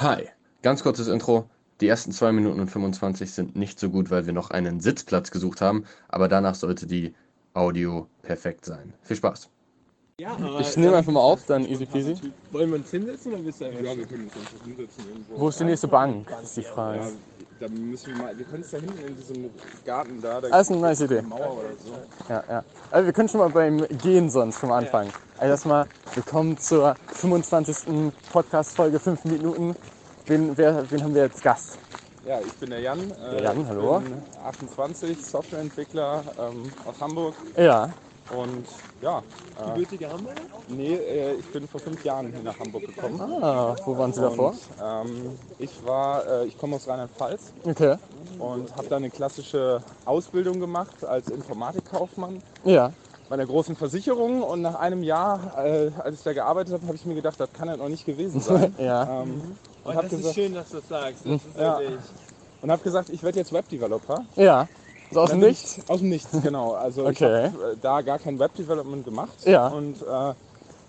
Hi, ganz kurzes Intro. Die ersten 2 Minuten und 25 sind nicht so gut, weil wir noch einen Sitzplatz gesucht haben, aber danach sollte die Audio perfekt sein. Viel Spaß. Ja, Ich nehme einfach mal auf, dann easy peasy. Wollen wir uns hinsetzen oder willst du einfach Ja, wir können uns einfach hinsetzen irgendwo. Wo ist die nächste Bank? Das ist die Ja, Frage. Da müssen wir mal. Wir können es da hinten in diesem Garten da. da Das ist eine nice Idee. eine Mauer oder so. Ja, ja. Also wir können schon mal beim Gehen sonst schon mal anfangen. Also erstmal willkommen zur 25. Podcast-Folge 5 Minuten. Wen, wer, wen haben wir jetzt Gast? Ja, ich bin der Jan. äh, Der Jan, hallo. Ich bin 28, Softwareentwickler ähm, aus Hamburg. Ja. Und ja, äh, gebürtige Hamburger? nee, äh, ich bin vor fünf Jahren hier nach Hamburg gekommen. Ah, wo waren Sie davor? Und, ähm, ich war, äh, ich komme aus Rheinland-Pfalz Okay. und habe da eine klassische Ausbildung gemacht als Informatikkaufmann. Ja. bei einer großen Versicherung und nach einem Jahr, äh, als ich da gearbeitet habe, habe ich mir gedacht, das kann ja noch nicht gewesen sein. Ja. ähm, und Und habe das ist gesagt, schön, dass du das sagst. Das ist Ja. und hab gesagt, ich werde jetzt Webdeveloper. Ja. So aus dem Nichts? ich- Aus dem Nichts, genau. Also ich Okay. habe äh, da gar kein Webdevelopment gemacht. Ja. Und äh, ja,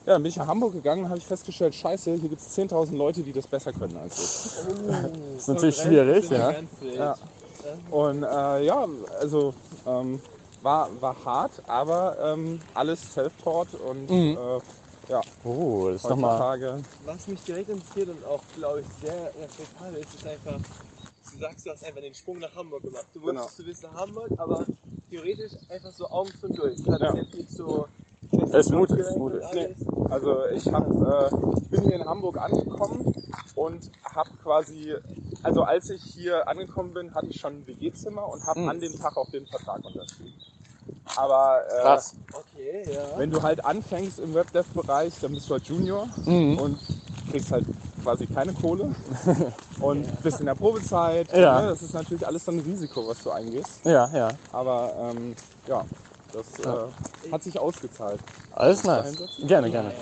dann bin ich nach Hamburg gegangen und habe ich festgestellt, scheiße, hier gibt es 10.000 Leute, die das besser können als ich. Das ist natürlich schwierig, ja. Ja. Und äh, ja, also ähm, war, war hart, aber ähm, alles Self-Taught und Mhm. äh, ja, Oh, das ist nochmal. Was mich direkt interessiert und auch, glaube ich, sehr reflektabel ist, ist einfach, sagst, du hast einfach den Sprung nach Hamburg gemacht. Du Genau. wusstest, du bist nach Hamburg, aber theoretisch einfach so Augen zu durch. Du hattest Ja. jetzt nicht so. Es ist mutig, es ist mutig. Alles. Also ich hab, äh, bin hier in Hamburg angekommen und habe quasi, also als ich hier angekommen bin, hatte ich schon ein WG-Zimmer und habe Mhm. an dem Tag auch den Vertrag unterschrieben. Aber äh, Krass. Okay, ja. wenn du halt anfängst im Webdev-Bereich, dann bist du halt Junior Mhm. und kriegst halt quasi keine Kohle und bist in der Probezeit. Ja. Ne? Das ist natürlich alles dann ein Risiko, was du eingehst. Ja, ja. Aber ähm, ja, das Ja. äh, hat sich ausgezahlt. Alles nice. Gerne, gerne.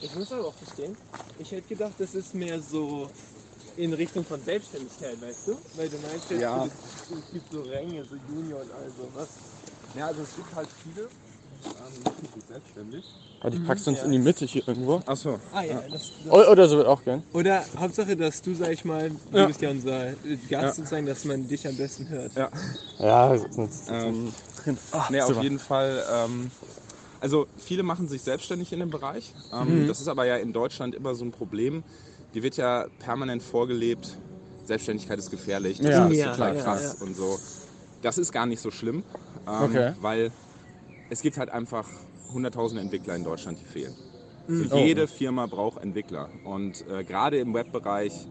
Ich muss aber auch verstehen, ich hätte gedacht, das ist mehr so in Richtung von Selbstständigkeit, weißt du? Weil du meinst jetzt, Ja. es, es gibt so Ränge, so Junior und all sowas. Ja, also es gibt halt viele. Selbstständig. Aber die packst du uns ja. in die Mitte hier irgendwo. Achso. Ah ja, das, das Oder so wird auch gern. Oder Hauptsache, dass du, sag ich mal, du Ja. bist ja unser Gast Ja. sozusagen, dass man dich am besten hört. Ja. Ja, sonst Ähm, drin. Ah, nee, auf jeden Fall. Ähm, also viele machen sich selbstständig in dem Bereich. Ähm, Mhm. Das ist aber ja in Deutschland immer so ein Problem. Die wird ja permanent vorgelebt. Selbstständigkeit ist gefährlich, das Ja. ist Ja, total ja, krass und so. Das ist gar nicht so schlimm, ähm, Okay. weil es gibt halt einfach 100.000 Entwickler in Deutschland, die fehlen. Mhm. So Oh. jede Firma braucht Entwickler und äh, gerade im Webbereich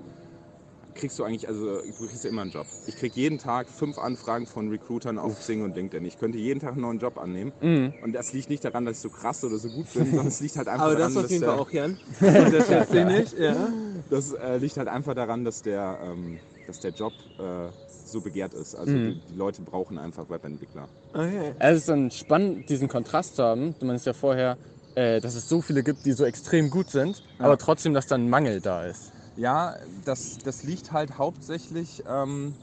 kriegst du eigentlich, also du kriegst ja immer einen Job. Ich krieg jeden Tag fünf Anfragen von Recruitern auf Xing und LinkedIn. Ich könnte jeden Tag einen neuen Job annehmen. Mhm. Und das liegt nicht daran, dass ich so krass oder so gut bin, sondern es liegt halt einfach Aber daran, das auf jeden dass Fall der, auch, Jan. Nicht, ja. das äh, liegt halt einfach daran, dass der, ähm, dass der Job äh, so begehrt ist. Also Mhm. die, die Leute brauchen einfach Webentwickler. Okay. Es ist dann spannend, diesen Kontrast zu haben. Du meinst ja vorher, äh, dass es so viele gibt, die so extrem gut sind, Ja. aber trotzdem, dass dann ein Mangel da ist. Ja, das, das liegt halt hauptsächlich, ähm,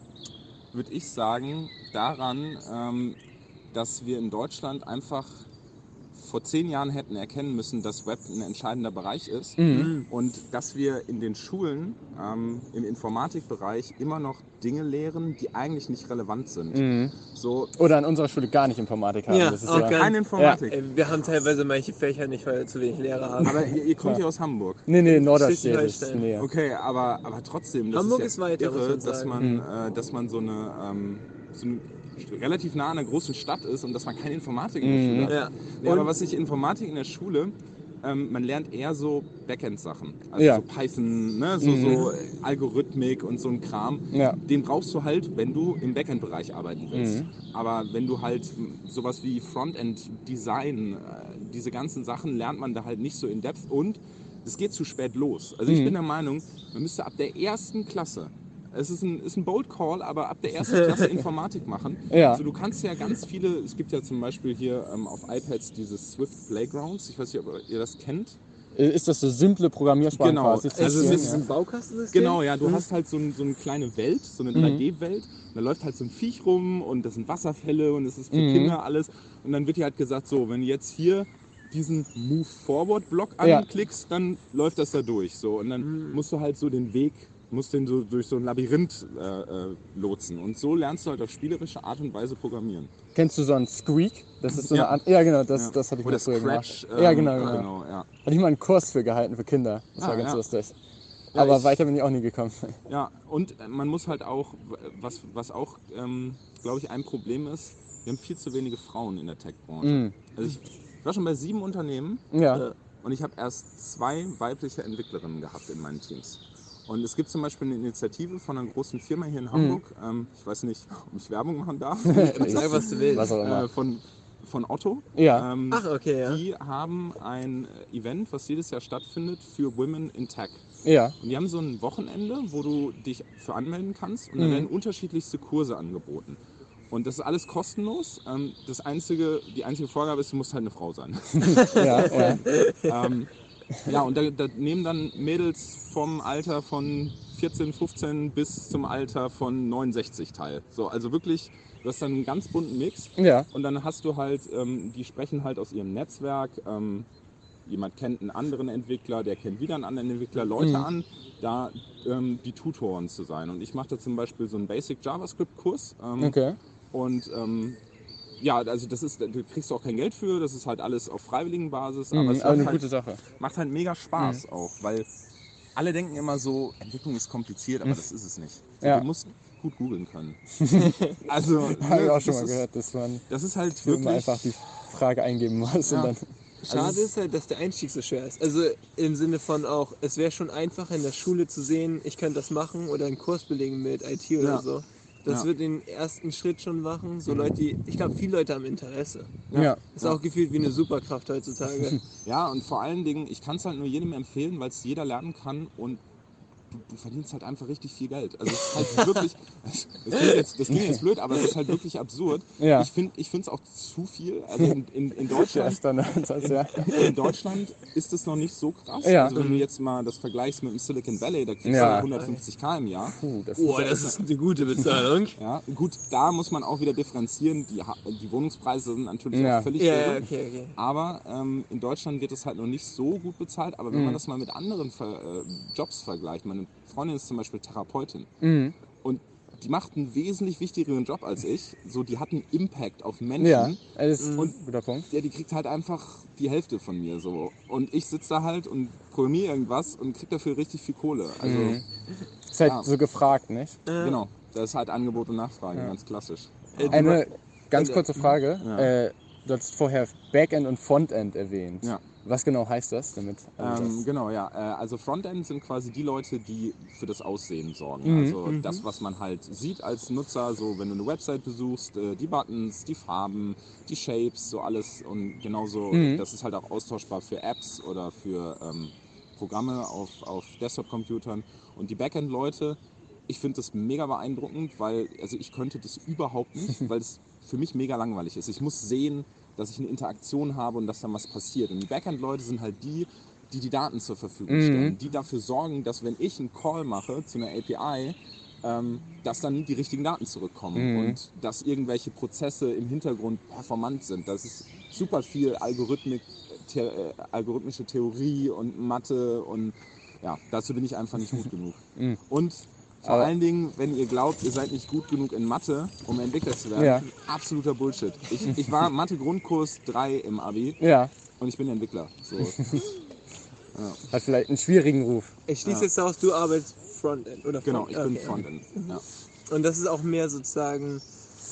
würde ich sagen, daran, ähm, dass wir in Deutschland einfach vor zehn Jahren hätten erkennen müssen, dass Web ein entscheidender Bereich ist. Mhm. Und dass wir in den Schulen ähm, im Informatikbereich immer noch Dinge lehren, die eigentlich nicht relevant sind. Mhm. So Oder an unserer Schule gar nicht Informatik haben. Ja, das ist auch ja keine Informatik. Ey, Wir haben teilweise manche Fächer nicht, weil wir zu wenig Lehrer haben. Aber ihr, ihr kommt ja aus Hamburg. Nee, nee, Norderstedt ist näher. Okay, aber, aber trotzdem, das Hamburg ist, ist ja weiter, muss irre, dass man, Mhm. äh, dass man so eine, ähm, so eine relativ nah an einer großen Stadt ist und dass man keine Informatik in der Mhm. Schule hat. Ja. Nee, aber was ich Informatik in der Schule, ähm, man lernt eher so Backend-Sachen. Also Ja. so Python, ne? so, Mhm. so Algorithmik und so ein Kram. Ja. Den brauchst du halt, wenn du im Backend-Bereich arbeiten willst. Mhm. Aber wenn du halt sowas wie Frontend-Design, äh, diese ganzen Sachen lernt man da halt nicht so in Depth und es geht zu spät los. Also ich Mhm. bin der Meinung, man müsste ab der ersten Klasse, es ist ein, ist ein Bold Call, aber ab der ersten Klasse Informatik machen. Ja. Also du kannst ja ganz viele, es gibt ja zum Beispiel hier ähm, auf iPads diese Swift Playgrounds, ich weiß nicht, ob ihr das kennt. Äh, Ist das so simple Programmiersprachen Genau. Also es ist- diesem Baukastensystem? Genau, ja, du Mhm. hast halt so, ein, so eine kleine Welt, so eine Mhm. 3D-Welt. Und da läuft halt so ein Viech rum und das sind Wasserfälle und es ist für Mhm. Kinder alles. Und dann wird dir halt gesagt, so, wenn du jetzt hier diesen Move Forward Block Ja. anklickst, dann läuft das da durch. So. Und dann Mhm. musst du halt so den Weg musst den so durch so ein Labyrinth äh, äh, lotsen. Und so lernst du halt auf spielerische Art und Weise programmieren. Kennst du so einen Squeak? Das ist so Ja. eine Art. Ja, genau, das, Ja. das hatte ich Oder mal früher Scratch. gemacht. ja, ähm, genau, genau. genau ja. Hatte ich mal einen Kurs für gehalten für Kinder. Das Ah, war ganz ja. lustig. Ja, Aber ich- weiter bin ich auch nie gekommen. Ja, und äh, man muss halt auch, was, was auch, ähm, glaube ich, ein Problem ist, wir haben viel zu wenige Frauen in der Tech-Branche. Mm. Also ich, ich war schon bei sieben Unternehmen Ja. Äh, und ich habe erst zwei weibliche Entwicklerinnen gehabt in meinen Teams. Und es gibt zum Beispiel eine Initiative von einer großen Firma hier in Hamburg. Ähm, ich weiß nicht, ob ich Werbung machen darf. Sag, was du willst. Was auch immer. äh, von, von Otto. ja. Ähm, Ach, okay, ja. Die haben ein Event, was jedes Jahr stattfindet für Women in Tech. Ja. Und die haben so ein Wochenende, wo du dich für anmelden kannst und da Mhm. werden unterschiedlichste Kurse angeboten. Und das ist alles kostenlos. Ähm, das einzige, die einzige Vorgabe ist, du musst halt eine Frau sein. Ja, ja. ähm, ja, und da, da nehmen dann Mädels vom Alter von 14, 15 bis zum Alter von 69 teil. So, also wirklich, du hast dann einen ganz bunten Mix. Ja. Und dann hast du halt, ähm, die sprechen halt aus ihrem Netzwerk. Ähm, jemand kennt einen anderen Entwickler, der kennt wieder einen anderen Entwickler, Leute Mhm. an, da ähm, die Tutoren zu sein. Und ich mache da zum Beispiel so einen Basic JavaScript-Kurs. Ähm, Okay. Und ähm, ja, also das ist, du kriegst auch kein Geld für, das ist halt alles auf freiwilligen Basis, aber Mhm, es aber eine macht, halt, gute Sache. macht halt mega Spaß auch, weil alle denken immer so, Entwicklung ist kompliziert, aber das ist es nicht. So, Ja. Du musst gut googeln können. also, Habe ich ne, auch schon mal ist, gehört, dass man Das ist halt wirklich einfach die Frage eingeben muss Ja. und dann. Schade Also ist halt, dass der Einstieg so schwer ist. Also im Sinne von auch, es wäre schon einfacher in der Schule zu sehen, ich könnte das machen oder einen Kurs belegen mit IT oder Ja. so. Das Ja. wird den ersten Schritt schon machen. So Leute, die, ich glaube, viele Leute haben Interesse. Ja. Ist auch gefühlt wie eine Superkraft heutzutage. Ja, und vor allen Dingen, ich kann es halt nur jedem empfehlen, weil es jeder lernen kann und du, du verdienst halt einfach richtig viel Geld. Also es ist halt wirklich, das klingt, jetzt, das klingt jetzt blöd, aber es ist halt wirklich absurd. Ja. Ich finde es auch zu viel. Also in, in, in, Deutschland, ist ja. in Deutschland ist es noch nicht so krass. Ja. Also wenn du jetzt mal das vergleichst mit dem Silicon Valley, da kriegst Ja. du 150k im Jahr. Puh, das Boah, das ist eine gute Bezahlung. Ja, gut, da muss man auch wieder differenzieren. Die, die Wohnungspreise sind natürlich Ja. auch völlig Ja, okay, okay. Aber ähm, in Deutschland wird es halt noch nicht so gut bezahlt. Aber wenn man Mhm. das mal mit anderen Ver äh, Jobs vergleicht, meine Freundin ist zum Beispiel Therapeutin Mhm. und die macht einen wesentlich wichtigeren Job als ich. So, die hat einen Impact auf Menschen. Ja, das ist Und- ein guter Punkt. Ja, die kriegt halt einfach die Hälfte von mir so. Und ich sitze da halt und programmiere irgendwas und krieg dafür richtig viel Kohle. Also, Mhm. Ist halt Ja. so gefragt, nicht? Äh, genau. Das ist halt Angebot und Nachfrage, Ja. ganz klassisch. äh, Eine ganz Ja. kurze Frage. Ja. Äh, du hast vorher Backend und Frontend erwähnt. Ja. Was genau heißt das? Damit also Ähm, das- genau, ja. Äh, Also Frontend sind quasi die Leute, die für das Aussehen sorgen. Mhm. Also Mhm. das, was man halt sieht als Nutzer, so wenn du eine Website besuchst, äh, die Buttons, die Farben, die Shapes, so alles. Und genauso, Mhm. das ist halt auch austauschbar für Apps oder für ähm, Programme auf, auf Desktop-Computern. Und die Backend-Leute, ich finde das mega beeindruckend, weil also ich könnte das überhaupt nicht, weil es für mich mega langweilig ist. Ich muss sehen, dass ich eine Interaktion habe und dass dann was passiert. Und die Backend-Leute sind halt die, die die Daten zur Verfügung Mhm. stellen, die dafür sorgen, dass wenn ich einen Call mache zu einer API, ähm, dass dann die richtigen Daten zurückkommen Mhm. und dass irgendwelche Prozesse im Hintergrund performant sind. Das ist super viel Algorithmik, the äh, algorithmische Theorie und Mathe und ja, dazu bin ich einfach nicht gut genug. Mhm. Und vor Aber- allen Dingen, wenn ihr glaubt, ihr seid nicht gut genug in Mathe, um Entwickler zu werden, Ja. absoluter Bullshit. Ich, ich war Mathe-Grundkurs 3 im Abi ja, und ich bin Entwickler. So. hat vielleicht einen schwierigen Ruf. Ich schließe Ja. jetzt daraus, du arbeitest Frontend oder Genau, Front- ich bin okay. Frontend. Ja. Und das ist auch mehr sozusagen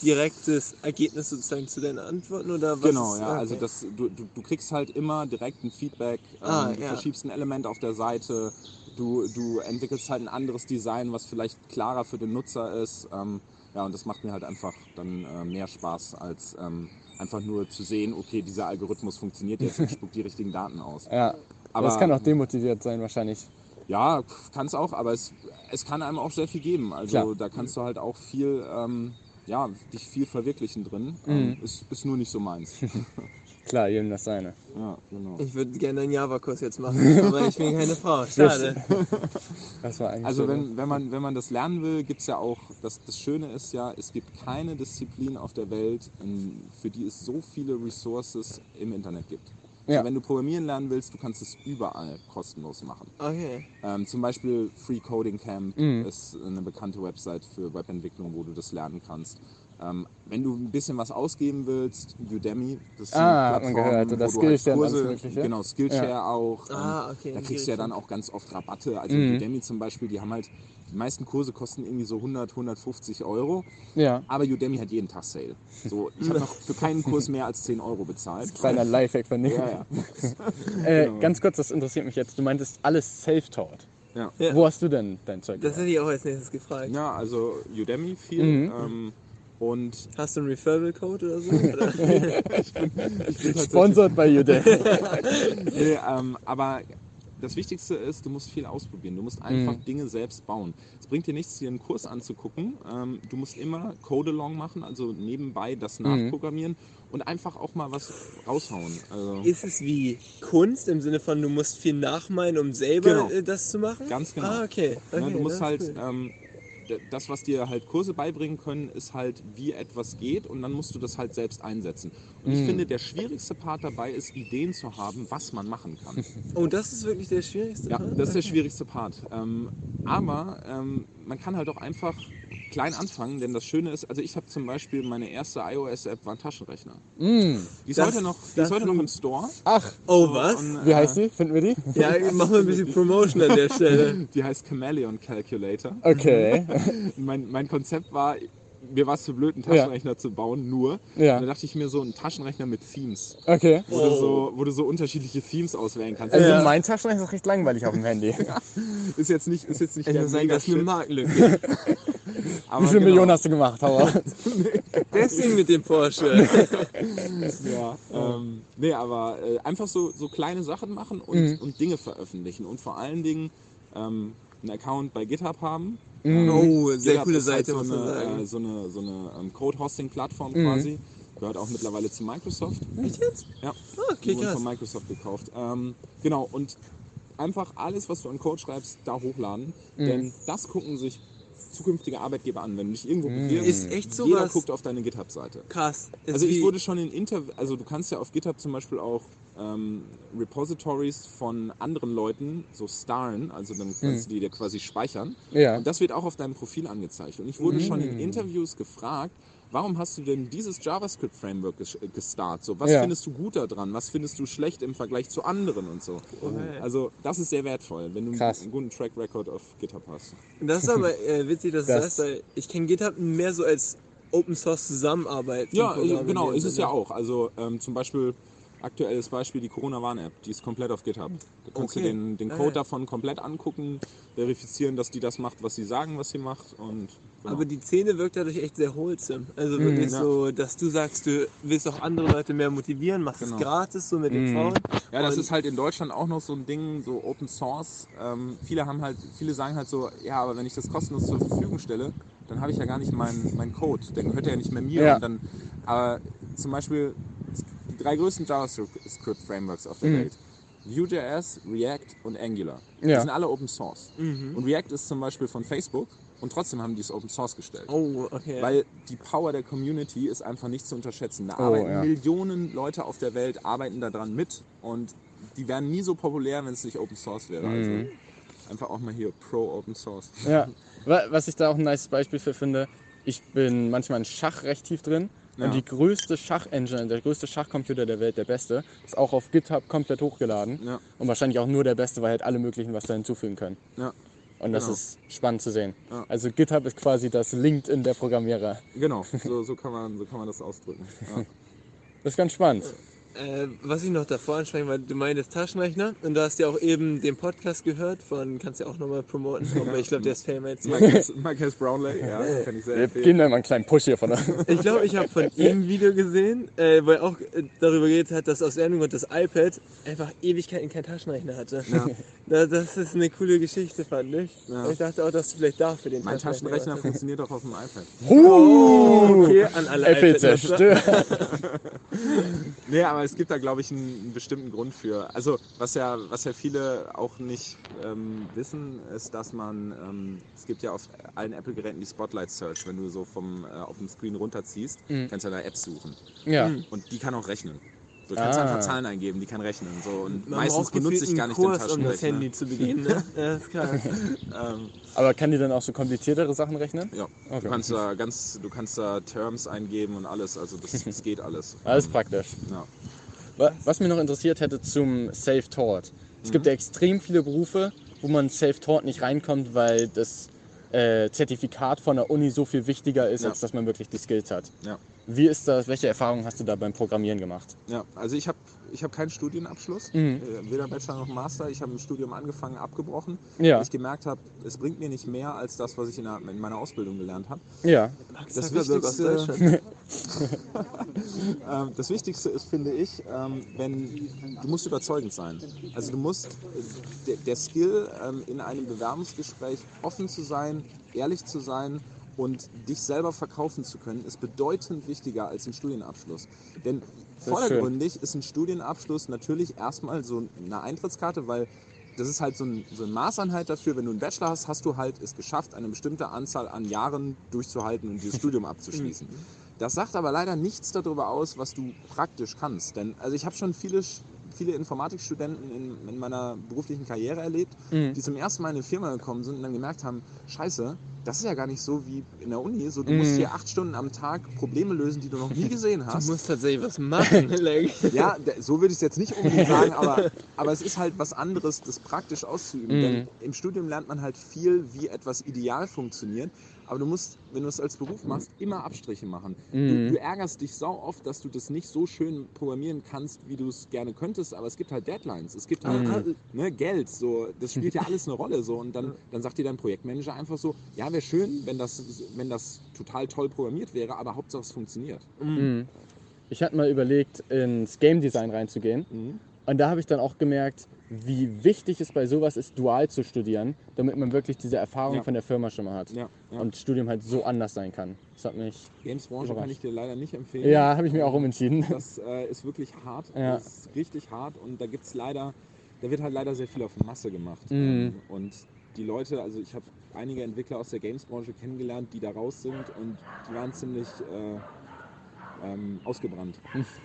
direktes Ergebnis sozusagen zu deinen Antworten oder was? Genau, ja. okay. Also das, du, du, du kriegst halt immer direkt ein Feedback, ähm, Ah, du ja. verschiebst ein Element auf der Seite, du, du entwickelst halt ein anderes Design, was vielleicht klarer für den Nutzer ist. Ähm, ja, und das macht mir halt einfach dann äh, mehr Spaß, als ähm, einfach nur zu sehen, okay, dieser Algorithmus funktioniert jetzt und spuckt die richtigen Daten aus. Ja, Aber das kann auch demotiviert sein wahrscheinlich. Ja, kann es auch, aber es, es kann einem auch sehr viel geben. Also Klar. da kannst du halt auch viel, ähm, ja, dich viel verwirklichen drin. Mhm. Ähm, ist, ist nur nicht so meins. Klar, jedem das seine. ja, genau. Ich würde gerne einen Java-Kurs jetzt machen, aber ich bin keine Frau. Schade. Das war eigentlich Also so- wenn, wenn, man, wenn man das lernen will, gibt es ja auch, das, das Schöne ist ja, es gibt keine Disziplin auf der Welt, in, für die es so viele Resources im Internet gibt. Ja. wenn du programmieren lernen willst, du kannst es überall kostenlos machen. Okay. Ähm, zum Beispiel Free Coding Camp Mhm. ist eine bekannte Website für Webentwicklung, wo du das lernen kannst. Ähm, wenn du ein bisschen was ausgeben willst, Udemy, das ist Ah, hat eine man Plattform, gehört, oder wo du halt Kurse, genau, Skillshare auch. ähm, Ah, okay, Da kriegst du ja dann auch ganz oft Rabatte. Also Mhm. Udemy zum Beispiel, die haben halt, die meisten Kurse kosten irgendwie so 100, 150 Euro. Ja. Aber Udemy hat jeden Tag Sale. So, ich habe noch für keinen Kurs mehr als 10 Euro bezahlt. Kleiner Lifehack von dir. Ja, ja. Äh, Genau. Ganz kurz, das interessiert mich jetzt. Du meintest alles self-taught. Ja. Ja. Wo hast du denn dein Zeug? Das hätte ich auch als nächstes gefragt. ja, also Udemy viel. Mhm. Ähm, und Hast du einen Referral-Code oder so? Oder? ich bin tatsächlich Sponsored bei Udemy. nee, ähm, aber das Wichtigste ist, du musst viel ausprobieren. Du musst einfach Mhm. Dinge selbst bauen. Es bringt dir nichts, dir einen Kurs anzugucken. Ähm, du musst immer Code-Along machen, also nebenbei das Mhm. nachprogrammieren und einfach auch mal was raushauen. Also Ist es wie Kunst im Sinne von, du musst viel nachmalen, um selber Genau. äh, das zu machen? Ganz genau. Ah, okay. okay ne, du musst halt, cool. ähm, das, was dir halt Kurse beibringen können, ist halt, wie etwas geht und dann musst du das halt selbst einsetzen. Und ich Mhm. finde, der schwierigste Part dabei ist, Ideen zu haben, was man machen kann. Oh, das ist wirklich der schwierigste. Ja, Part? das ist der schwierigste Part. Ähm, aber ähm, man kann halt auch einfach klein anfangen, denn das Schöne ist, also ich habe zum Beispiel meine erste iOS-App war ein Taschenrechner. Mm. Die ist Das- heute noch, die ist heute noch im Store. Ach, Oh, was? Und, wie äh, heißt die? Finden wir die? Ja, mach mal ein bisschen Promotion an der Stelle. Die heißt Chameleon Calculator. Okay. Mein, mein Konzept war, mir war es zu blöd, einen Taschenrechner zu bauen, nur. Und da Ja. dachte ich mir so, ein Taschenrechner mit Themes, Okay. wo, du, Oh. so, wo du so unterschiedliche Themes auswählen kannst. Also Ja. mein Taschenrechner ist recht langweilig auf dem Handy. Ist jetzt nicht, ist jetzt nicht Ich der sagen, das ist eine Marktlücke. aber Wie viele genau. Millionen hast du gemacht, Hauer? Deswegen mit dem Porsche. Ja, ähm, nee, aber äh, einfach so, so kleine Sachen machen und, Mhm. und Dinge veröffentlichen und vor allen Dingen ähm, einen Account bei GitHub haben. Mhm. Oh, sehr GitHub coole halt Seite, so muss man eine, äh, so eine, so eine ähm, Code-Hosting-Plattform Mhm. quasi. Gehört auch mittlerweile zu Microsoft. Echt jetzt? Ja, Ah, okay, die wurden von Microsoft gekauft. Ähm, genau, und einfach alles, was du an Code schreibst, da hochladen. Mhm. Denn das gucken sich zukünftige Arbeitgeber an. Wenn du dich irgendwo Mhm. bewirbst, Ist echt jeder sowas guckt auf deine GitHub-Seite. krass. Ist Also ich wurde schon in Interview, also du kannst ja auf GitHub zum Beispiel auch ähm, Repositories von anderen Leuten so starren, also dann kannst du die dir quasi speichern. Ja. Und das wird auch auf deinem Profil angezeigt. Und ich wurde schon in Mm. Interviews gefragt, warum hast du denn dieses JavaScript-Framework ges gestartet? So, was Ja. findest du gut daran? Was findest du schlecht im Vergleich zu anderen und so? Okay. Also das ist sehr wertvoll, wenn du Krass. einen guten Track Record auf GitHub hast. Das ist aber äh, witzig, dass du Das- das sagst, weil ich kenne GitHub mehr so als Open Source Zusammenarbeit. Ja, äh, genau, ist es ja auch. Also ähm, zum Beispiel aktuelles Beispiel die Corona-Warn-App, die ist komplett auf GitHub. Da kannst Okay. du den, den Ah, Code ja. davon komplett angucken, verifizieren, dass die das macht, was sie sagen, was sie macht und genau. Aber die Szene wirkt dadurch echt sehr wholesome. Also Mhm. wirklich Ja. so, dass du sagst, du willst auch andere Leute mehr motivieren, machst Genau. es gratis, so mit den Mhm. Frauen. Ja, das ist halt in Deutschland auch noch so ein Ding, so Open Source. Ähm, viele haben halt, viele sagen halt so, ja, aber wenn ich das kostenlos zur Verfügung stelle, dann habe ich ja gar nicht meinen mein Code. Der gehört ja nicht mehr mir. Ja. Und dann, aber zum Beispiel die drei größten JavaScript-Frameworks auf der Mhm. Welt. Vue.js, React und Angular. Die Ja. sind alle Open Source. Mhm. Und React ist zum Beispiel von Facebook und trotzdem haben die es Open Source gestellt. Oh, okay. Weil die Power der Community ist einfach nicht zu unterschätzen. Da Oh, arbeiten ja. Millionen Leute auf der Welt, arbeiten daran mit und die wären nie so populär, wenn es nicht Open Source wäre. Mhm. Also einfach auch mal hier pro Open Source. Ja. Wa- Was ich da auch ein nice Beispiel für finde, ich bin manchmal in Schach recht tief drin. Ja. Und die größte Schachengine, der größte Schachcomputer der Welt, der beste, ist auch auf GitHub komplett hochgeladen. Ja, Und wahrscheinlich auch nur der beste, weil halt alle möglichen was da hinzufügen können. ja, Und das Genau. ist spannend zu sehen. Ja. Also GitHub ist quasi das LinkedIn der Programmierer. genau. So, so, kann, man, so kann man das ausdrücken. Ja. Das ist ganz spannend. Äh, was ich noch davor ansprechen weil du meintest Taschenrechner und du hast ja auch eben den Podcast gehört von, kannst ja auch nochmal promoten, aber ich glaube, der ist famous. Marcus, Marcus Brownlee, ja, kann ich sehr Wir empfehlen. geben da mal einen kleinen Push hier von der. Ich glaube, ich habe von ihm ein Video gesehen, äh, wo er auch äh, darüber geredet hat, dass aus irgendeinem Grund das iPad einfach Ewigkeiten keinen Taschenrechner hatte. Ja. Da, das ist eine coole Geschichte, fand ich. Ja. Ich dachte auch, dass du vielleicht dafür den Mein Taschenrechner hast. funktioniert auch auf dem iPad. Oh, okay, an alle Apple zerstört. Nee, aber es gibt da, glaube ich, einen, einen bestimmten Grund für. Also, was ja, was ja viele auch nicht ähm, wissen, ist, dass man, ähm, es gibt ja auf allen Apple-Geräten die Spotlight Search, wenn du so vom, äh, auf dem Screen runterziehst, Mhm. kannst du da Apps suchen. Ja. Mhm. Und die kann auch rechnen. So du kannst Ah. einfach Zahlen eingeben, die kann rechnen. So. Und Man meistens benutze ich gar nicht den Kurs, um das Taschenrechner. Handy zu bedienen. Ne? ja, ist klar. Ähm, Aber kann die dann auch so kompliziertere Sachen rechnen? ja. Okay. Du kannst da ganz, du kannst da Terms eingeben und alles, also das, das geht alles. Alles Ähm, praktisch. Ja. Wa- Was mich noch interessiert hätte zum Self-Taught. Es gibt ja extrem viele Berufe, wo man Self-Taught nicht reinkommt, weil das äh, Zertifikat von der Uni so viel wichtiger ist, Ja. als dass man wirklich die Skills hat. Ja. Wie ist das? Welche Erfahrungen hast du da beim Programmieren gemacht? Ja, also ich habe ich hab keinen Studienabschluss, Mhm. äh, weder Bachelor noch Master. Ich habe im Studium angefangen, abgebrochen, Ja. weil ich gemerkt habe, es bringt mir nicht mehr als das, was ich in, der, in meiner Ausbildung gelernt habe. Ja. Das aus Wichtigste-. Ähm, das Wichtigste ist, finde ich, ähm, wenn du musst überzeugend sein. Also du musst äh, der, der Skill ähm, in einem Bewerbungsgespräch offen zu sein, ehrlich zu sein und dich selber verkaufen zu können, ist bedeutend wichtiger als ein Studienabschluss. Denn vordergründig ist ein Studienabschluss natürlich erstmal so eine Eintrittskarte, weil das ist halt so, ein, so eine Maßeinheit dafür, wenn du einen Bachelor hast, hast du halt es geschafft, eine bestimmte Anzahl an Jahren durchzuhalten und dieses Studium abzuschließen. Das sagt aber leider nichts darüber aus, was du praktisch kannst. Denn also ich habe schon viele, viele Informatikstudenten in, in meiner beruflichen Karriere erlebt, Mhm. die zum ersten Mal in eine Firma gekommen sind und dann gemerkt haben, scheiße, das ist ja gar nicht so wie in der Uni. So, du Mhm. musst hier acht Stunden am Tag Probleme lösen, die du noch nie gesehen Du hast. musst tatsächlich was machen. Ja, so würde ich es jetzt nicht unbedingt sagen, aber, aber es ist halt was anderes, das praktisch auszuüben. Mhm. Denn im Studium lernt man halt viel, wie etwas ideal funktioniert. Aber du musst, wenn du es als Beruf machst, immer Abstriche machen. Du, Mhm. du ärgerst dich sau oft, dass du das nicht so schön programmieren kannst, wie du es gerne könntest, aber es gibt halt Deadlines, es gibt halt Mhm. ne, Geld, so, das spielt ja alles eine Rolle. So, und dann, dann sagt dir dein Projektmanager einfach so, ja, wäre schön, wenn das, wenn das total toll programmiert wäre, aber Hauptsache es funktioniert. Mhm. Ich hatte mal überlegt, ins Game Design reinzugehen. Mhm. Und da habe ich dann auch gemerkt, wie wichtig es bei sowas ist, dual zu studieren, damit man wirklich diese Erfahrung Ja. von der Firma schon mal hat. Ja, ja. Und Studium halt so anders sein kann. Das hat mich. Gamesbranche kann ich dir leider nicht empfehlen. Ja, habe ich mir auch umentschieden. Das äh, ist wirklich hart. Das ist richtig hart und da gibt's leider, da wird halt leider sehr viel auf Masse gemacht. Mhm. Ähm, und die Leute, also ich habe einige Entwickler aus der Gamesbranche kennengelernt, die da raus sind und die waren ziemlich äh, ähm, ausgebrannt.